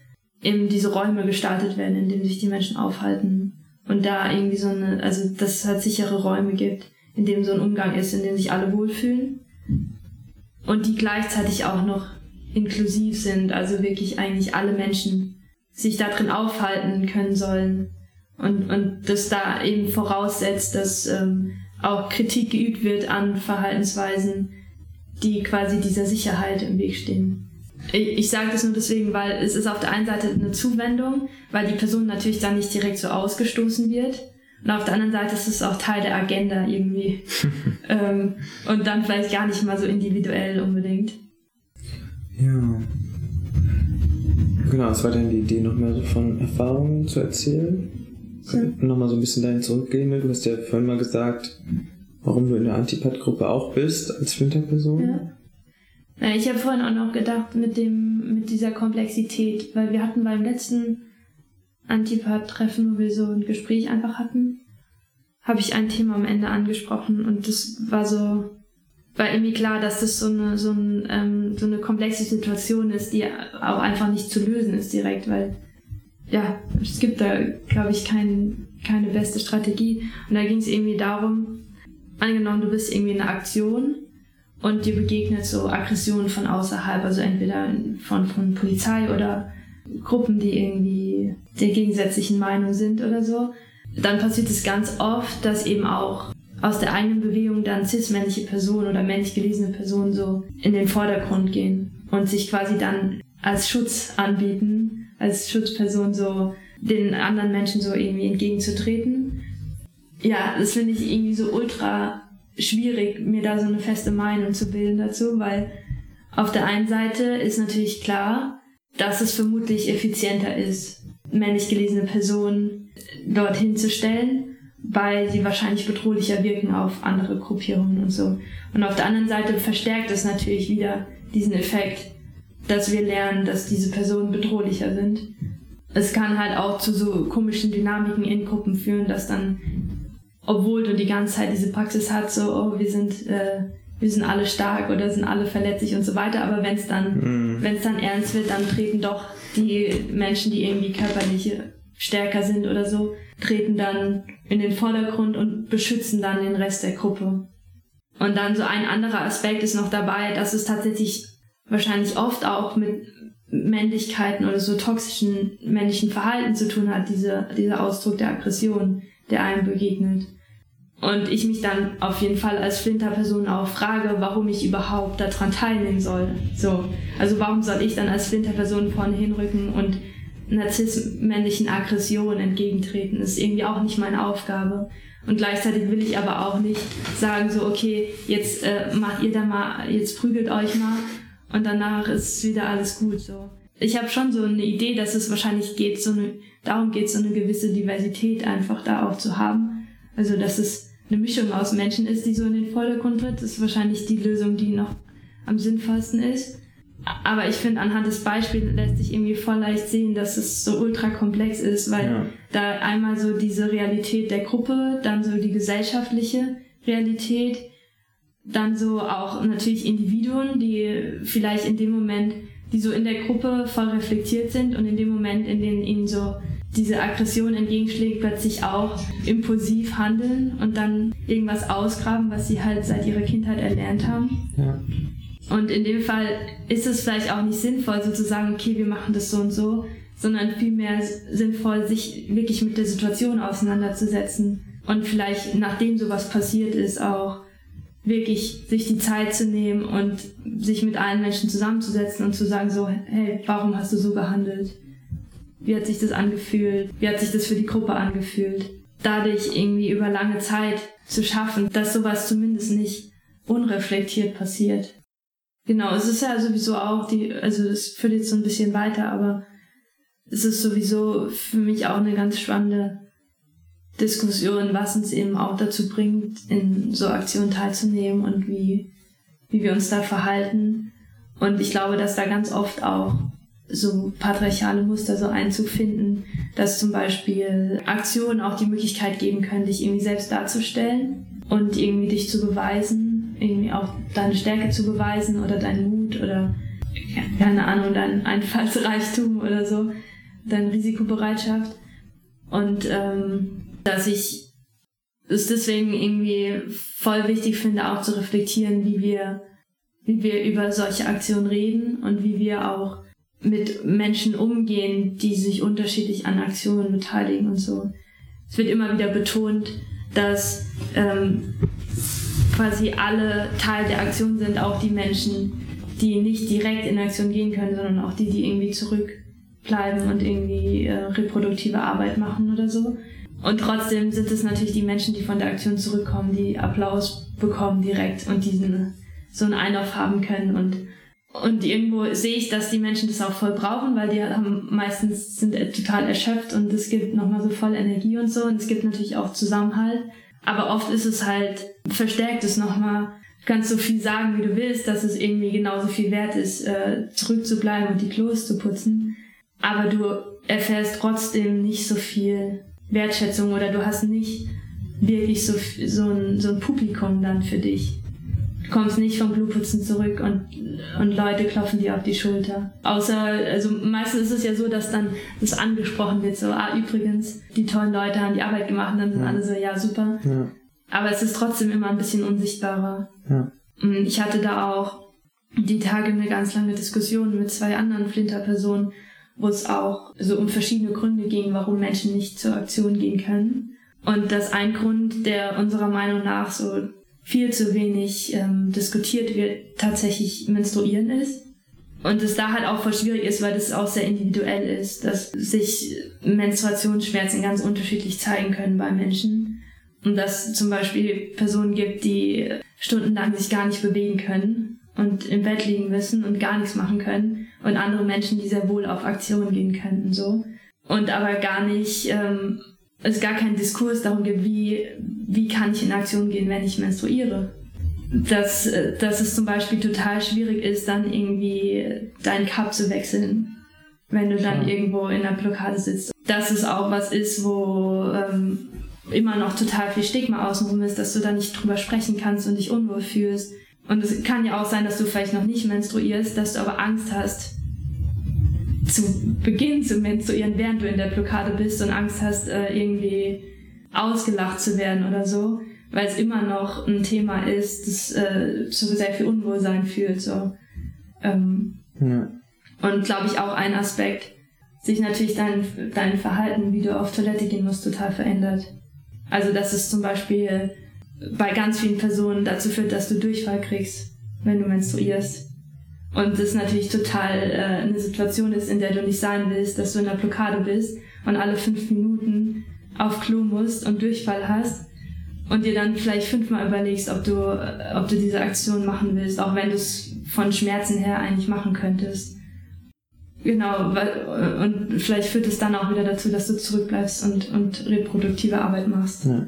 S3: eben diese Räume gestaltet werden, in denen sich die Menschen aufhalten und da irgendwie so eine, also dass es halt sichere Räume gibt, in dem so ein Umgang ist, in dem sich alle wohlfühlen und die gleichzeitig auch noch inklusiv sind, also wirklich eigentlich alle Menschen sich da drin aufhalten können sollen und, und das da eben voraussetzt, dass ähm, auch Kritik geübt wird an Verhaltensweisen, die quasi dieser Sicherheit im Weg stehen. Ich, sage das nur deswegen, weil es ist auf der einen Seite eine Zuwendung, weil die Person natürlich dann nicht direkt so ausgestoßen wird. Und auf der anderen Seite ist es auch Teil der Agenda irgendwie. ähm, und dann vielleicht gar nicht mal so individuell unbedingt.
S4: Ja. Genau, es war dann die Idee, noch mehr so von Erfahrungen zu erzählen. Ja. Nochmal so ein bisschen dahin zurückgehen. Du hast ja vorhin mal gesagt, warum du in der Antipath-Gruppe auch bist als Flinterperson. Ja,
S3: ich habe vorhin auch noch gedacht mit dem, mit dieser Komplexität, weil wir hatten beim letzten Antipath-Treffen, wo wir so ein Gespräch einfach hatten, habe ich ein Thema am Ende angesprochen und das war so, war irgendwie klar, dass das so eine, so, ein, ähm, so eine komplexe Situation ist, die auch einfach nicht zu lösen ist direkt, weil ja, es gibt da, glaube ich, kein, keine beste Strategie. Und da ging es irgendwie darum, angenommen, du bist irgendwie in einer Aktion und dir begegnet so Aggressionen von außerhalb, also entweder von, von Polizei oder Gruppen, die irgendwie der gegensätzlichen Meinung sind oder so, dann passiert es ganz oft, dass eben auch aus der eigenen Bewegung dann cis-männliche Personen oder männlich gelesene Personen so in den Vordergrund gehen und sich quasi dann als Schutz anbieten, als Schutzperson so den anderen Menschen so irgendwie entgegenzutreten. Ja, das finde ich irgendwie so ultra schwierig, mir da so eine feste Meinung zu bilden dazu, weil auf der einen Seite ist natürlich klar, dass es vermutlich effizienter ist, männlich gelesene Personen dorthin zu stellen, weil sie wahrscheinlich bedrohlicher wirken auf andere Gruppierungen und so. Und auf der anderen Seite verstärkt es natürlich wieder diesen Effekt, dass wir lernen, dass diese Personen bedrohlicher sind. Es kann halt auch zu so komischen Dynamiken in Gruppen führen, dass dann obwohl du die ganze Zeit diese Praxis hast, so, oh, wir sind, äh, wir sind alle stark oder sind alle verletzlich und so weiter, aber wenn es dann, mhm. wenn es dann ernst wird, dann treten doch die Menschen, die irgendwie körperlich stärker sind oder so, treten dann in den Vordergrund und beschützen dann den Rest der Gruppe. Und dann so ein anderer Aspekt ist noch dabei, dass es tatsächlich wahrscheinlich oft auch mit Männlichkeiten oder so toxischen männlichen Verhalten zu tun hat, diese, dieser Ausdruck der Aggression, der einem begegnet. Und ich mich dann auf jeden Fall als Flinterperson auch frage, warum ich überhaupt daran teilnehmen soll. So. Also warum soll ich dann als Flinterperson vorne hinrücken und narzissmännlichen Aggression entgegentreten? Ist irgendwie auch nicht meine Aufgabe. Und gleichzeitig will ich aber auch nicht sagen, so, okay, jetzt äh, macht ihr da mal, jetzt prügelt euch mal und danach ist wieder alles gut. So. Ich habe schon so eine Idee, dass es wahrscheinlich geht, so eine, darum geht, so eine gewisse Diversität einfach da auch zu haben. Also dass es eine Mischung aus Menschen ist, die so in den Vordergrund tritt. Das ist wahrscheinlich die Lösung, die noch am sinnvollsten ist. Aber ich finde, anhand des Beispiels lässt sich irgendwie voll leicht sehen, dass es so ultra komplex ist, weil ja. da einmal so diese Realität der Gruppe, dann so die gesellschaftliche Realität, dann so auch natürlich Individuen, die vielleicht in dem Moment, die so in der Gruppe voll reflektiert sind und in dem Moment, in dem ihnen so diese Aggression entgegenschlägt, plötzlich auch impulsiv handeln und dann irgendwas ausgraben, was sie halt seit ihrer Kindheit erlernt haben.
S4: Ja.
S3: Und in dem Fall ist es vielleicht auch nicht sinnvoll, so zu sagen, okay, wir machen das so und so, sondern vielmehr sinnvoll, sich wirklich mit der Situation auseinanderzusetzen und vielleicht nachdem sowas passiert ist, auch wirklich sich die Zeit zu nehmen und sich mit allen Menschen zusammenzusetzen und zu sagen so, hey, warum hast du so gehandelt? Wie hat sich das angefühlt? Wie hat sich das für die Gruppe angefühlt? Dadurch irgendwie über lange Zeit zu schaffen, dass sowas zumindest nicht unreflektiert passiert. Genau, es ist ja sowieso auch die, also es führt jetzt so ein bisschen weiter, aber es ist sowieso für mich auch eine ganz spannende Diskussion, was uns eben auch dazu bringt, in so Aktionen teilzunehmen und wie, wie wir uns da verhalten. Und ich glaube, dass da ganz oft auch so patriarchale Muster so Einzug finden, dass zum Beispiel Aktionen auch die Möglichkeit geben können, dich irgendwie selbst darzustellen und irgendwie dich zu beweisen, irgendwie auch deine Stärke zu beweisen oder deinen Mut oder keine Ahnung, dein Einfallsreichtum oder so, deine Risikobereitschaft. Und ähm, dass ich es deswegen irgendwie voll wichtig finde, auch zu reflektieren, wie wir, wie wir über solche Aktionen reden und wie wir auch mit Menschen umgehen, die sich unterschiedlich an Aktionen beteiligen und so. Es wird immer wieder betont, dass ähm, quasi alle Teil der Aktion sind, auch die Menschen, die nicht direkt in Aktion gehen können, sondern auch die, die irgendwie zurückbleiben und irgendwie äh, reproduktive Arbeit machen oder so. Und trotzdem sind es natürlich die Menschen, die von der Aktion zurückkommen, die Applaus bekommen direkt und diesen so einen Einlauf haben können und und irgendwo sehe ich, dass die Menschen das auch voll brauchen, weil die haben meistens sind total erschöpft und es gibt nochmal so voll Energie und so. Und es gibt natürlich auch Zusammenhalt. Aber oft ist es halt, verstärkt es nochmal. Du kannst so viel sagen, wie du willst, dass es irgendwie genauso viel wert ist, äh, zurückzubleiben und die Klos zu putzen. Aber du erfährst trotzdem nicht so viel Wertschätzung oder du hast nicht wirklich so, so, ein, so ein Publikum dann für dich. Du kommst nicht vom Blutputzen zurück und, und Leute klopfen dir auf die Schulter. Außer, also meistens ist es ja so, dass dann das angesprochen wird, so, ah, übrigens, die tollen Leute haben die Arbeit gemacht, und dann sind ja. alle so, ja, super. Ja. Aber es ist trotzdem immer ein bisschen unsichtbarer. Ja. Ich hatte da auch die Tage eine ganz lange Diskussion mit zwei anderen Flinterpersonen, wo es auch so um verschiedene Gründe ging, warum Menschen nicht zur Aktion gehen können. Und dass ein Grund, der unserer Meinung nach so viel zu wenig ähm, diskutiert wird, tatsächlich menstruieren ist. Und es da halt auch voll schwierig ist, weil das auch sehr individuell ist, dass sich Menstruationsschmerzen ganz unterschiedlich zeigen können bei Menschen. Und dass es zum Beispiel Personen gibt, die stundenlang sich gar nicht bewegen können und im Bett liegen müssen und gar nichts machen können. Und andere Menschen, die sehr wohl auf Aktionen gehen könnten, so. Und aber gar nicht ähm, es gar keinen Diskurs darum gibt, wie, wie kann ich in Aktion gehen, wenn ich menstruiere. Dass, äh, dass es zum Beispiel total schwierig ist, dann irgendwie deinen Cup zu wechseln, wenn du dann ja. irgendwo in der Blockade sitzt. Dass es auch was ist, wo ähm, immer noch total viel Stigma außenrum ist, dass du da nicht drüber sprechen kannst und dich unwohl fühlst. Und es kann ja auch sein, dass du vielleicht noch nicht menstruierst, dass du aber Angst hast, zu Beginn zu menstruieren, während du in der Blockade bist und Angst hast, äh, irgendwie ausgelacht zu werden oder so, weil es immer noch ein Thema ist, das äh, zu sehr viel Unwohlsein fühlt. So. Ähm, ja. Und glaube ich auch ein Aspekt, sich natürlich dein, dein Verhalten, wie du auf Toilette gehen musst, total verändert. Also dass es zum Beispiel bei ganz vielen Personen dazu führt, dass du Durchfall kriegst, wenn du menstruierst. Und das natürlich total äh, eine Situation ist, in der du nicht sein willst, dass du in der Blockade bist und alle fünf Minuten auf Klo musst und Durchfall hast und dir dann vielleicht fünfmal überlegst, ob du, äh, ob du diese Aktion machen willst, auch wenn du es von Schmerzen her eigentlich machen könntest. Genau, äh, und vielleicht führt es dann auch wieder dazu, dass du zurückbleibst und, und reproduktive Arbeit machst. Ja.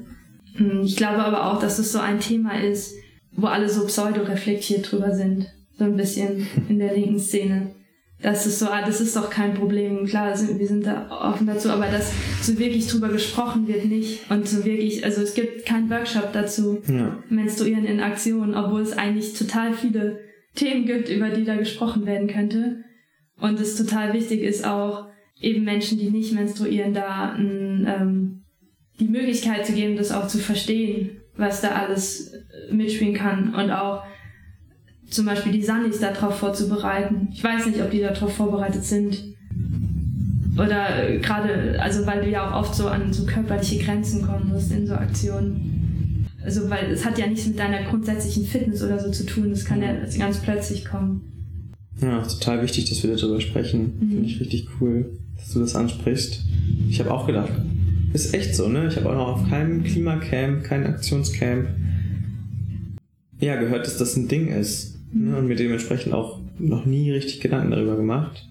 S3: Hm, ich glaube aber auch, dass es so ein Thema ist, wo alle so pseudo-reflektiert drüber sind so ein bisschen in der linken Szene. Das ist so, ah, das ist doch kein Problem. Klar, wir sind da offen dazu, aber dass so wirklich drüber gesprochen wird nicht. Und so wirklich, also es gibt keinen Workshop dazu, ja. Menstruieren in Aktion, obwohl es eigentlich total viele Themen gibt, über die da gesprochen werden könnte. Und es total wichtig ist auch, eben Menschen, die nicht menstruieren, da ein, ähm, die Möglichkeit zu geben, das auch zu verstehen, was da alles mitspielen kann und auch zum Beispiel die Sunnis darauf vorzubereiten. Ich weiß nicht, ob die darauf vorbereitet sind. Oder gerade, also weil du ja auch oft so an so körperliche Grenzen kommen musst in so Aktionen. Also weil es hat ja nichts mit deiner grundsätzlichen Fitness oder so zu tun, das kann ja ganz plötzlich kommen.
S4: Ja, total wichtig, dass wir darüber sprechen. Mhm. Finde ich richtig cool, dass du das ansprichst. Ich habe auch gedacht, ist echt so, ne? Ich habe auch noch auf keinem Klimacamp, kein Aktionscamp ja, gehört, dass das ein Ding ist. Ne? Und mir dementsprechend auch noch nie richtig Gedanken darüber gemacht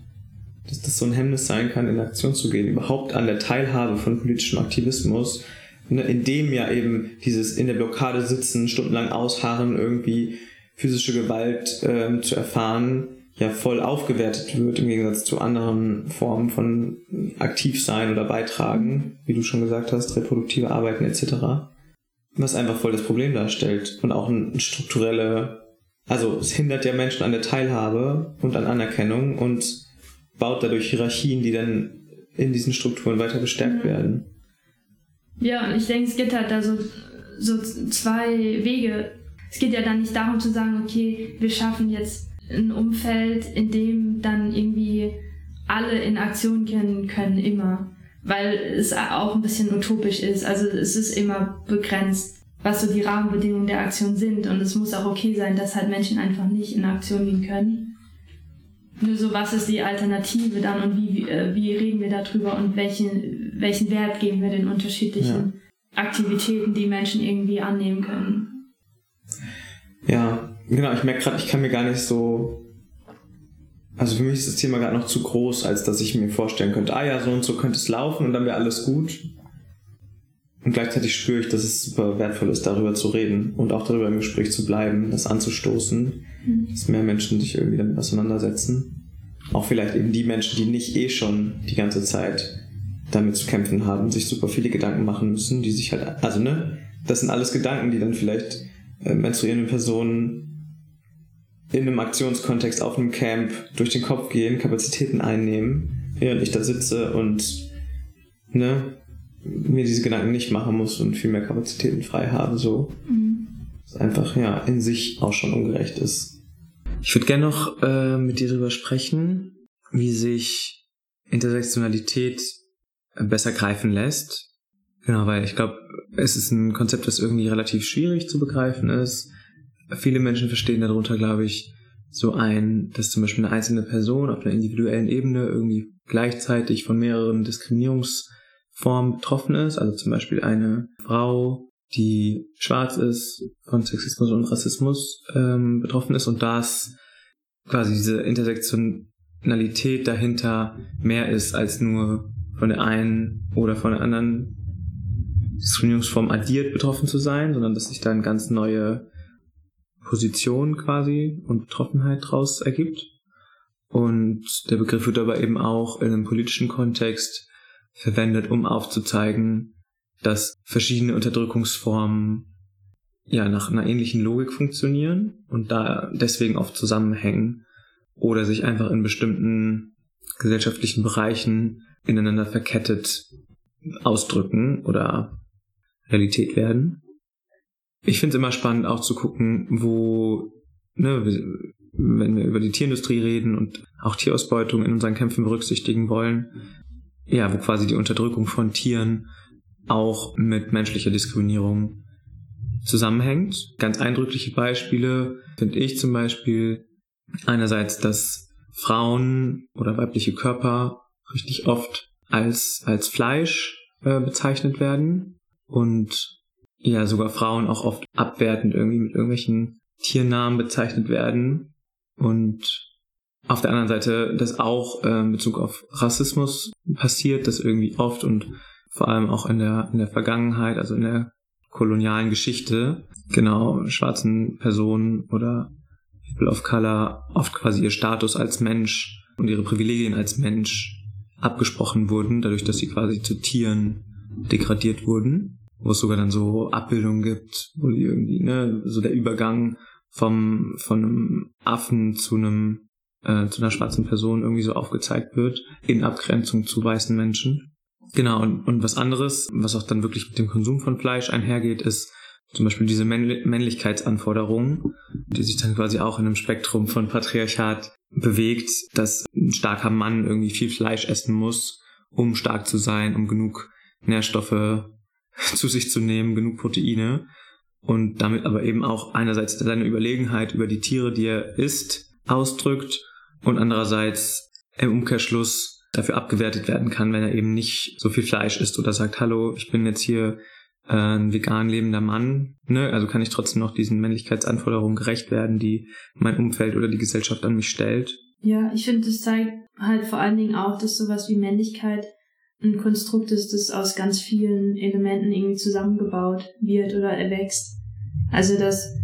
S4: dass das so ein Hemmnis sein kann, in Aktion zu gehen, überhaupt an der Teilhabe von politischem Aktivismus, ne, in dem ja eben dieses in der Blockade sitzen, stundenlang ausharren, irgendwie physische Gewalt ähm, zu erfahren, ja voll aufgewertet wird im Gegensatz zu anderen Formen von Aktivsein oder Beitragen, wie du schon gesagt hast, reproduktive Arbeiten etc. Was einfach voll das Problem darstellt und auch ein strukturelle, also es hindert ja Menschen an der Teilhabe und an Anerkennung und baut dadurch Hierarchien, die dann in diesen Strukturen weiter bestärkt werden.
S3: Ja, und ich denke, es gibt halt da so, so zwei Wege. Es geht ja dann nicht darum zu sagen, okay, wir schaffen jetzt ein Umfeld, in dem dann irgendwie alle in Aktion gehen können, immer. Weil es auch ein bisschen utopisch ist. Also es ist immer begrenzt, was so die Rahmenbedingungen der Aktion sind. Und es muss auch okay sein, dass halt Menschen einfach nicht in Aktion gehen können. Nur so, was ist die Alternative dann und wie, äh, wie reden wir darüber und welchen, welchen Wert geben wir den unterschiedlichen ja. Aktivitäten, die Menschen irgendwie annehmen können.
S4: Ja, genau, ich merke gerade, ich kann mir gar nicht so. Also für mich ist das Thema gerade noch zu groß, als dass ich mir vorstellen könnte, ah ja, so und so könnte es laufen und dann wäre alles gut. Und gleichzeitig spüre ich, dass es super wertvoll ist, darüber zu reden und auch darüber im Gespräch zu bleiben, das anzustoßen, mhm. dass mehr Menschen sich irgendwie damit auseinandersetzen. Auch vielleicht eben die Menschen, die nicht eh schon die ganze Zeit damit zu kämpfen haben, sich super viele Gedanken machen müssen, die sich halt, also ne, das sind alles Gedanken, die dann vielleicht äh, menstruierenden Personen in einem Aktionskontext auf einem Camp durch den Kopf gehen, Kapazitäten einnehmen, während ich da sitze und ne, mir diese Gedanken nicht machen muss und viel mehr Kapazitäten frei habe, so. Mhm. Was einfach, ja, in sich auch schon ungerecht ist. Ich würde gerne noch äh, mit dir darüber sprechen, wie sich Intersektionalität besser greifen lässt. Genau, weil ich glaube, es ist ein Konzept, das irgendwie relativ schwierig zu begreifen ist. Viele Menschen verstehen darunter, glaube ich, so ein, dass zum Beispiel eine einzelne Person auf einer individuellen Ebene irgendwie gleichzeitig von mehreren Diskriminierungs- Form betroffen ist, also zum Beispiel eine Frau, die schwarz ist, von Sexismus und Rassismus ähm, betroffen ist und das quasi diese Intersektionalität dahinter mehr ist als nur von der einen oder von der anderen Diskriminierungsform addiert betroffen zu sein, sondern dass sich da eine ganz neue Position quasi und Betroffenheit daraus ergibt. Und der Begriff wird aber eben auch in einem politischen Kontext verwendet, um aufzuzeigen, dass verschiedene Unterdrückungsformen ja nach einer ähnlichen Logik funktionieren und da deswegen oft zusammenhängen oder sich einfach in bestimmten gesellschaftlichen Bereichen ineinander verkettet ausdrücken oder Realität werden. Ich finde es immer spannend auch zu gucken, wo, ne, wenn wir über die Tierindustrie reden und auch Tierausbeutung in unseren Kämpfen berücksichtigen wollen, ja, wo quasi die Unterdrückung von Tieren auch mit menschlicher Diskriminierung zusammenhängt. Ganz eindrückliche Beispiele finde ich zum Beispiel einerseits, dass Frauen oder weibliche Körper richtig oft als, als Fleisch äh, bezeichnet werden und ja sogar Frauen auch oft abwertend irgendwie mit irgendwelchen Tiernamen bezeichnet werden und auf der anderen Seite, dass auch äh, in Bezug auf Rassismus passiert, dass irgendwie oft und vor allem auch in der, in der Vergangenheit, also in der kolonialen Geschichte, genau, schwarzen Personen oder People of Color oft quasi ihr Status als Mensch und ihre Privilegien als Mensch abgesprochen wurden, dadurch, dass sie quasi zu Tieren degradiert wurden, wo es sogar dann so Abbildungen gibt, wo die irgendwie, ne, so der Übergang vom, von einem Affen zu einem äh, zu einer schwarzen Person irgendwie so aufgezeigt wird, in Abgrenzung zu weißen Menschen. Genau, und, und was anderes, was auch dann wirklich mit dem Konsum von Fleisch einhergeht, ist zum Beispiel diese Männli Männlichkeitsanforderungen, die sich dann quasi auch in einem Spektrum von Patriarchat bewegt, dass ein starker Mann irgendwie viel Fleisch essen muss, um stark zu sein, um genug Nährstoffe zu sich zu nehmen, genug Proteine und damit aber eben auch einerseits seine Überlegenheit über die Tiere, die er isst, ausdrückt und andererseits im Umkehrschluss dafür abgewertet werden kann, wenn er eben nicht so viel Fleisch isst oder sagt, hallo, ich bin jetzt hier äh, ein vegan lebender Mann, ne? Also kann ich trotzdem noch diesen Männlichkeitsanforderungen gerecht werden, die mein Umfeld oder die Gesellschaft an mich stellt.
S3: Ja, ich finde, das zeigt halt vor allen Dingen auch, dass sowas wie Männlichkeit ein Konstrukt ist, das aus ganz vielen Elementen irgendwie zusammengebaut wird oder erwächst. Also dass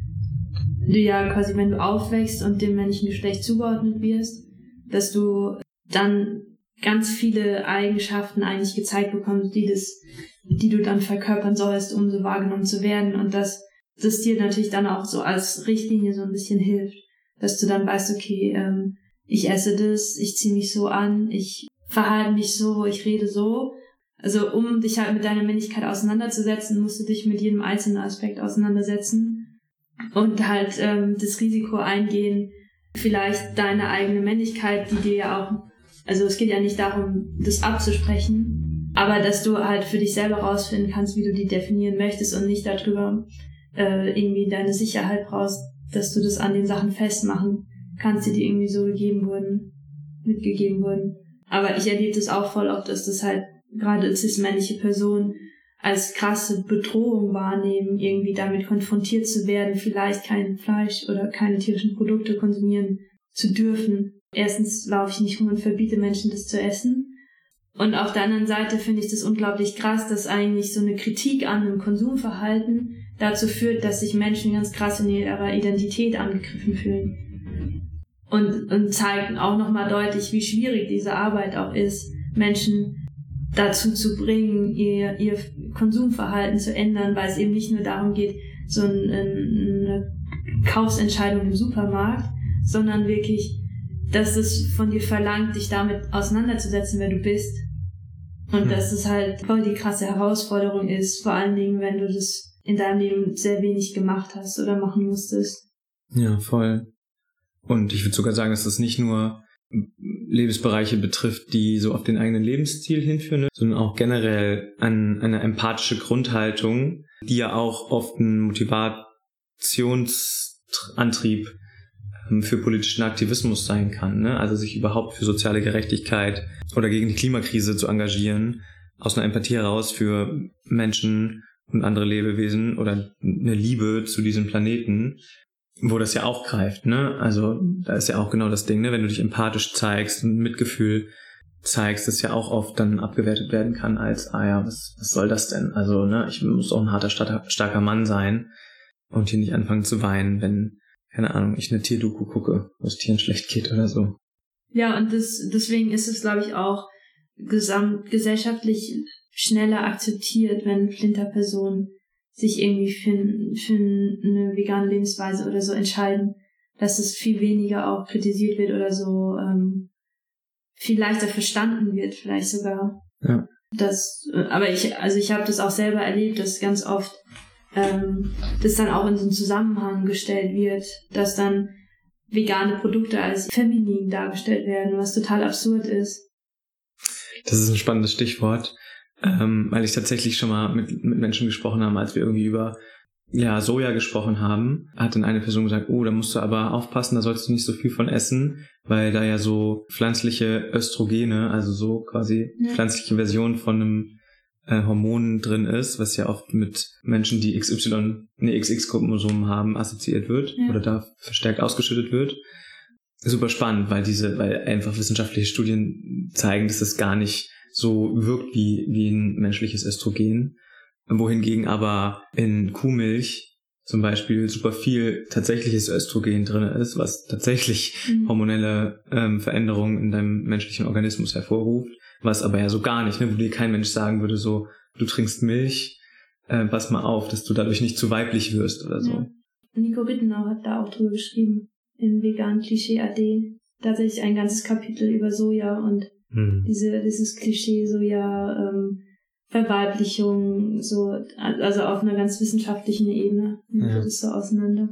S3: du ja quasi, wenn du aufwächst und dem männlichen Geschlecht zugeordnet wirst, dass du dann ganz viele Eigenschaften eigentlich gezeigt bekommst, die das, die du dann verkörpern sollst, um so wahrgenommen zu werden und dass das dir natürlich dann auch so als Richtlinie so ein bisschen hilft, dass du dann weißt, okay, ähm, ich esse das, ich ziehe mich so an, ich verhalte mich so, ich rede so. Also um dich halt mit deiner Männlichkeit auseinanderzusetzen, musst du dich mit jedem einzelnen Aspekt auseinandersetzen und halt ähm, das Risiko eingehen, vielleicht deine eigene Männlichkeit, die dir ja auch, also es geht ja nicht darum, das abzusprechen, aber dass du halt für dich selber rausfinden kannst, wie du die definieren möchtest und nicht darüber äh, irgendwie deine Sicherheit brauchst, dass du das an den Sachen festmachen kannst, die dir irgendwie so gegeben wurden, mitgegeben wurden. Aber ich erlebe das auch voll oft, dass das halt gerade cis-männliche Personen als krasse Bedrohung wahrnehmen, irgendwie damit konfrontiert zu werden, vielleicht kein Fleisch oder keine tierischen Produkte konsumieren zu dürfen. Erstens laufe ich nicht rum und verbiete Menschen, das zu essen. Und auf der anderen Seite finde ich das unglaublich krass, dass eigentlich so eine Kritik an einem Konsumverhalten dazu führt, dass sich Menschen ganz krass in ihrer Identität angegriffen fühlen und, und zeigt auch nochmal deutlich, wie schwierig diese Arbeit auch ist, Menschen dazu zu bringen, ihr, ihr Konsumverhalten zu ändern, weil es eben nicht nur darum geht, so ein, eine Kaufsentscheidung im Supermarkt, sondern wirklich, dass es von dir verlangt, dich damit auseinanderzusetzen, wer du bist. Und mhm. dass es halt voll die krasse Herausforderung ist, vor allen Dingen, wenn du das in deinem Leben sehr wenig gemacht hast oder machen musstest.
S4: Ja, voll. Und ich würde sogar sagen, dass das nicht nur Lebensbereiche betrifft, die so auf den eigenen Lebensstil hinführen, sondern auch generell an eine empathische Grundhaltung, die ja auch oft ein Motivationsantrieb ähm, für politischen Aktivismus sein kann. Ne? Also sich überhaupt für soziale Gerechtigkeit oder gegen die Klimakrise zu engagieren, aus einer Empathie heraus für Menschen und andere Lebewesen oder eine Liebe zu diesem Planeten wo das ja auch greift, ne? Also da ist ja auch genau das Ding, ne? Wenn du dich empathisch zeigst und Mitgefühl zeigst, das ja auch oft dann abgewertet werden kann als, ah ja, was, was soll das denn? Also, ne, ich muss auch ein harter, starker Mann sein und hier nicht anfangen zu weinen, wenn, keine Ahnung, ich eine Tierdoku gucke, wo es Tieren schlecht geht oder so.
S3: Ja, und das, deswegen ist es, glaube ich, auch gesamtgesellschaftlich schneller akzeptiert, wenn Flinterpersonen sich irgendwie für, für eine vegane Lebensweise oder so entscheiden, dass es viel weniger auch kritisiert wird oder so ähm, viel leichter verstanden wird, vielleicht sogar.
S4: Ja.
S3: Das, äh, aber ich, also ich habe das auch selber erlebt, dass ganz oft ähm, das dann auch in so einen Zusammenhang gestellt wird, dass dann vegane Produkte als feminin dargestellt werden, was total absurd ist.
S4: Das ist ein spannendes Stichwort ähm, weil ich tatsächlich schon mal mit, mit Menschen gesprochen habe, als wir irgendwie über ja, Soja gesprochen haben, hat dann eine Person gesagt, oh, da musst du aber aufpassen, da sollst du nicht so viel von essen, weil da ja so pflanzliche Östrogene, also so quasi ja. pflanzliche Version von einem äh, Hormon drin ist, was ja oft mit Menschen, die XY, ne, XX-Chromosomen haben, assoziiert wird ja. oder da verstärkt ausgeschüttet wird. Super spannend, weil diese, weil einfach wissenschaftliche Studien zeigen, dass das gar nicht so wirkt wie, wie ein menschliches Östrogen. Wohingegen aber in Kuhmilch zum Beispiel super viel tatsächliches Östrogen drin ist, was tatsächlich mhm. hormonelle ähm, Veränderungen in deinem menschlichen Organismus hervorruft, was aber ja so gar nicht, ne, wo dir kein Mensch sagen würde, so, du trinkst Milch, äh, pass mal auf, dass du dadurch nicht zu weiblich wirst oder so. Ja.
S3: Nico Rittenau hat da auch drüber geschrieben, in Vegan Klischee AD. tatsächlich ein ganzes Kapitel über Soja und
S4: Mhm.
S3: diese, dieses Klischee Soja, ähm, Verweiblichung, so, also auf einer ganz wissenschaftlichen Ebene nimmt
S4: Ja.
S3: das so auseinander.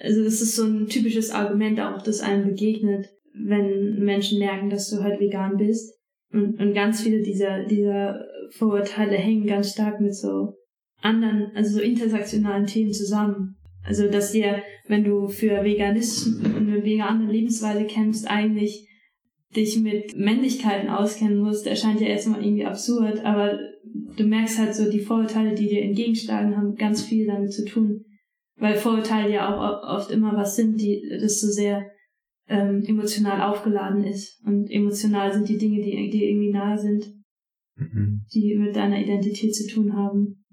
S3: Also das ist so ein typisches Argument auch, das einem begegnet, wenn Menschen merken, dass du halt vegan bist. Und, und ganz viele dieser, dieser Vorurteile hängen ganz stark mit so anderen, also so intersektionalen Themen zusammen. Also, dass dir, wenn du für Veganismus, eine vegane Lebensweise kämpfst, eigentlich dich mit Männlichkeiten auskennen musst, erscheint ja erstmal irgendwie absurd, aber du merkst halt so, die Vorurteile, die dir entgegenschlagen, haben ganz viel damit zu tun. Weil Vorurteile ja auch oft immer was sind, die das so sehr ähm, emotional aufgeladen ist. Und emotional sind die Dinge, die, die irgendwie nahe sind,
S4: Mhm.
S3: die mit deiner Identität zu tun haben.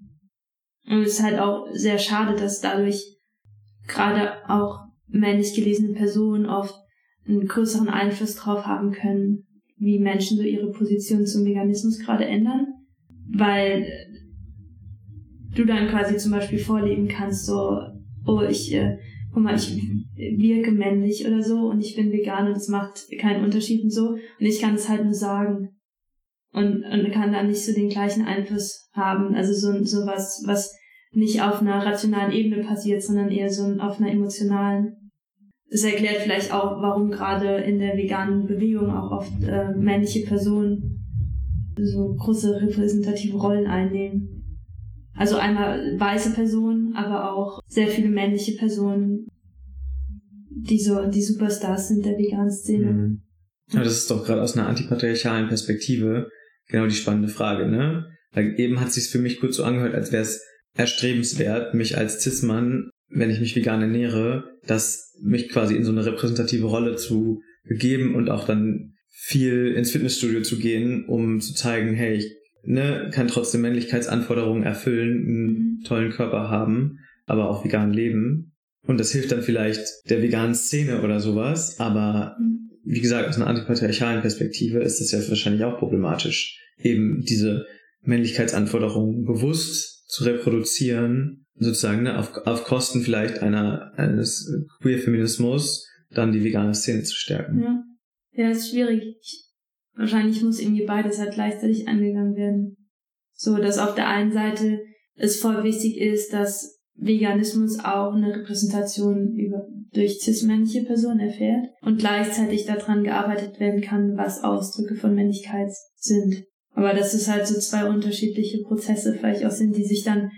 S3: Und es ist halt auch sehr schade, dass dadurch gerade auch männlich gelesene Personen oft einen größeren Einfluss drauf haben können, wie Menschen so ihre Position zum Veganismus gerade ändern, weil du dann quasi zum Beispiel vorleben kannst, so, oh, ich, äh, guck mal, ich wirke männlich oder so und ich bin vegan und es macht keinen Unterschied und so und ich kann es halt nur sagen und, und kann dann nicht so den gleichen Einfluss haben, also so, so was, was nicht auf einer rationalen Ebene passiert, sondern eher so auf einer emotionalen. Das erklärt vielleicht auch, warum gerade in der veganen Bewegung auch oft äh, männliche Personen so große repräsentative Rollen einnehmen. Also einmal weiße Personen, aber auch sehr viele männliche Personen, die so die Superstars sind der veganen Szene.
S4: Mhm. Aber das ist doch gerade aus einer antipatriarchalen Perspektive genau die spannende Frage, ne? Weil eben hat es sich für mich kurz so angehört, als wäre es erstrebenswert, mich als Cis-Mann, wenn ich mich vegan ernähre, das mich quasi in so eine repräsentative Rolle zu begeben und auch dann viel ins Fitnessstudio zu gehen, um zu zeigen, hey, ich ne, kann trotzdem Männlichkeitsanforderungen erfüllen, einen
S3: Mhm.
S4: tollen Körper haben, aber auch vegan leben. Und das hilft dann vielleicht der veganen Szene oder sowas, aber
S3: Mhm.
S4: wie gesagt, aus einer antipatriarchalen Perspektive ist das ja wahrscheinlich auch problematisch, eben diese Männlichkeitsanforderungen bewusst zu reproduzieren, sozusagen ne, auf, auf Kosten vielleicht einer eines Queer-Feminismus dann die vegane Szene zu stärken.
S3: Ja. Ja, ist schwierig. Ich, wahrscheinlich muss irgendwie beides halt gleichzeitig angegangen werden. So, dass auf der einen Seite es voll wichtig ist, dass Veganismus auch eine Repräsentation über, durch cis-männliche Personen erfährt und gleichzeitig daran gearbeitet werden kann, was Ausdrücke von Männlichkeit sind. Aber dass es halt so zwei unterschiedliche Prozesse vielleicht auch sind, die sich dann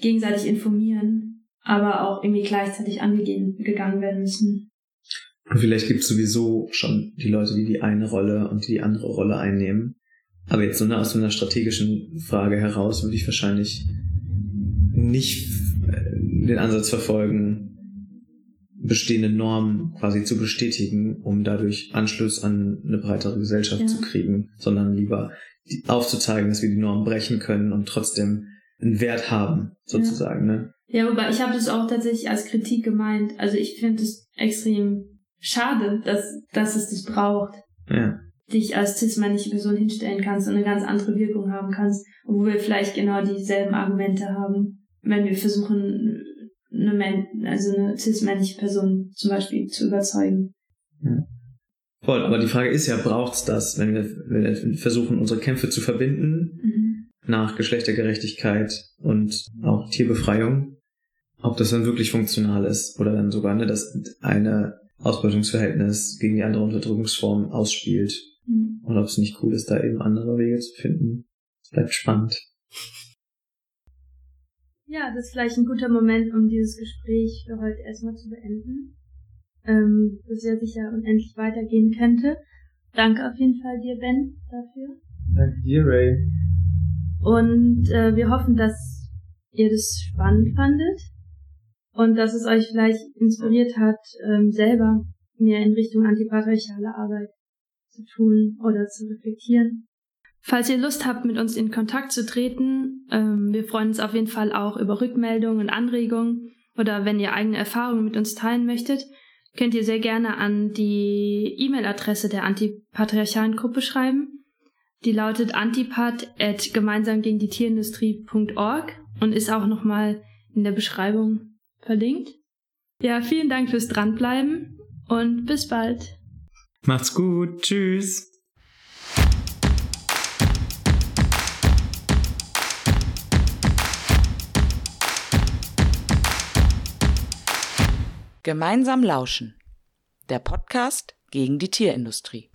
S3: gegenseitig informieren, aber auch irgendwie gleichzeitig angegangen werden müssen.
S4: Und vielleicht gibt es sowieso schon die Leute, die die eine Rolle und die, die andere Rolle einnehmen. Aber jetzt so eine, aus so einer strategischen Frage heraus würde ich wahrscheinlich nicht äh, den Ansatz verfolgen, bestehende Normen quasi zu bestätigen, um dadurch Anschluss an eine breitere Gesellschaft
S3: Ja.
S4: zu kriegen, sondern lieber aufzuzeigen, dass wir die Norm brechen können und trotzdem einen Wert haben, sozusagen. Ne?
S3: Ja, wobei ich habe das auch tatsächlich als Kritik gemeint. Also ich finde es extrem schade, dass, dass es das braucht,
S4: Ja.
S3: dich als cis-männliche Person hinstellen kannst und eine ganz andere Wirkung haben kannst, obwohl wir vielleicht genau dieselben Argumente haben, wenn wir versuchen, eine, also eine cis-männliche Person zum Beispiel zu überzeugen.
S4: Voll, aber die Frage ist ja, braucht's das, wenn wir, wenn wir versuchen, unsere Kämpfe zu verbinden
S3: Mhm.
S4: nach Geschlechtergerechtigkeit und auch Tierbefreiung, ob das dann wirklich funktional ist oder dann sogar ne, das eine Ausbeutungsverhältnis gegen die andere Unterdrückungsform ausspielt
S3: Mhm.
S4: und ob es nicht cool ist, da eben andere Wege zu finden. Es bleibt spannend.
S3: Ja, das ist vielleicht ein guter Moment, um dieses Gespräch für heute erstmal zu beenden. Ähm, das ja sicher unendlich weitergehen könnte. Danke auf jeden Fall dir, Ben, dafür.
S4: Danke dir, Ray.
S3: Und äh, wir hoffen, dass ihr das spannend fandet und dass es euch vielleicht inspiriert hat, ähm, selber mehr in Richtung antipatriarchale Arbeit zu tun oder zu reflektieren. Falls ihr Lust habt, mit uns in Kontakt zu treten, ähm, wir freuen uns auf jeden Fall auch über Rückmeldungen und Anregungen oder wenn ihr eigene Erfahrungen mit uns teilen möchtet, könnt ihr sehr gerne an die E-Mail-Adresse der antipatriarchalen Gruppe schreiben. Die lautet antipat at gemeinsam gegen die Tierindustrie.org und ist auch nochmal in der Beschreibung verlinkt. Ja, vielen Dank fürs Dranbleiben und bis bald.
S4: Macht's gut. Tschüss.
S1: Gemeinsam lauschen. Der Podcast gegen die Tierindustrie.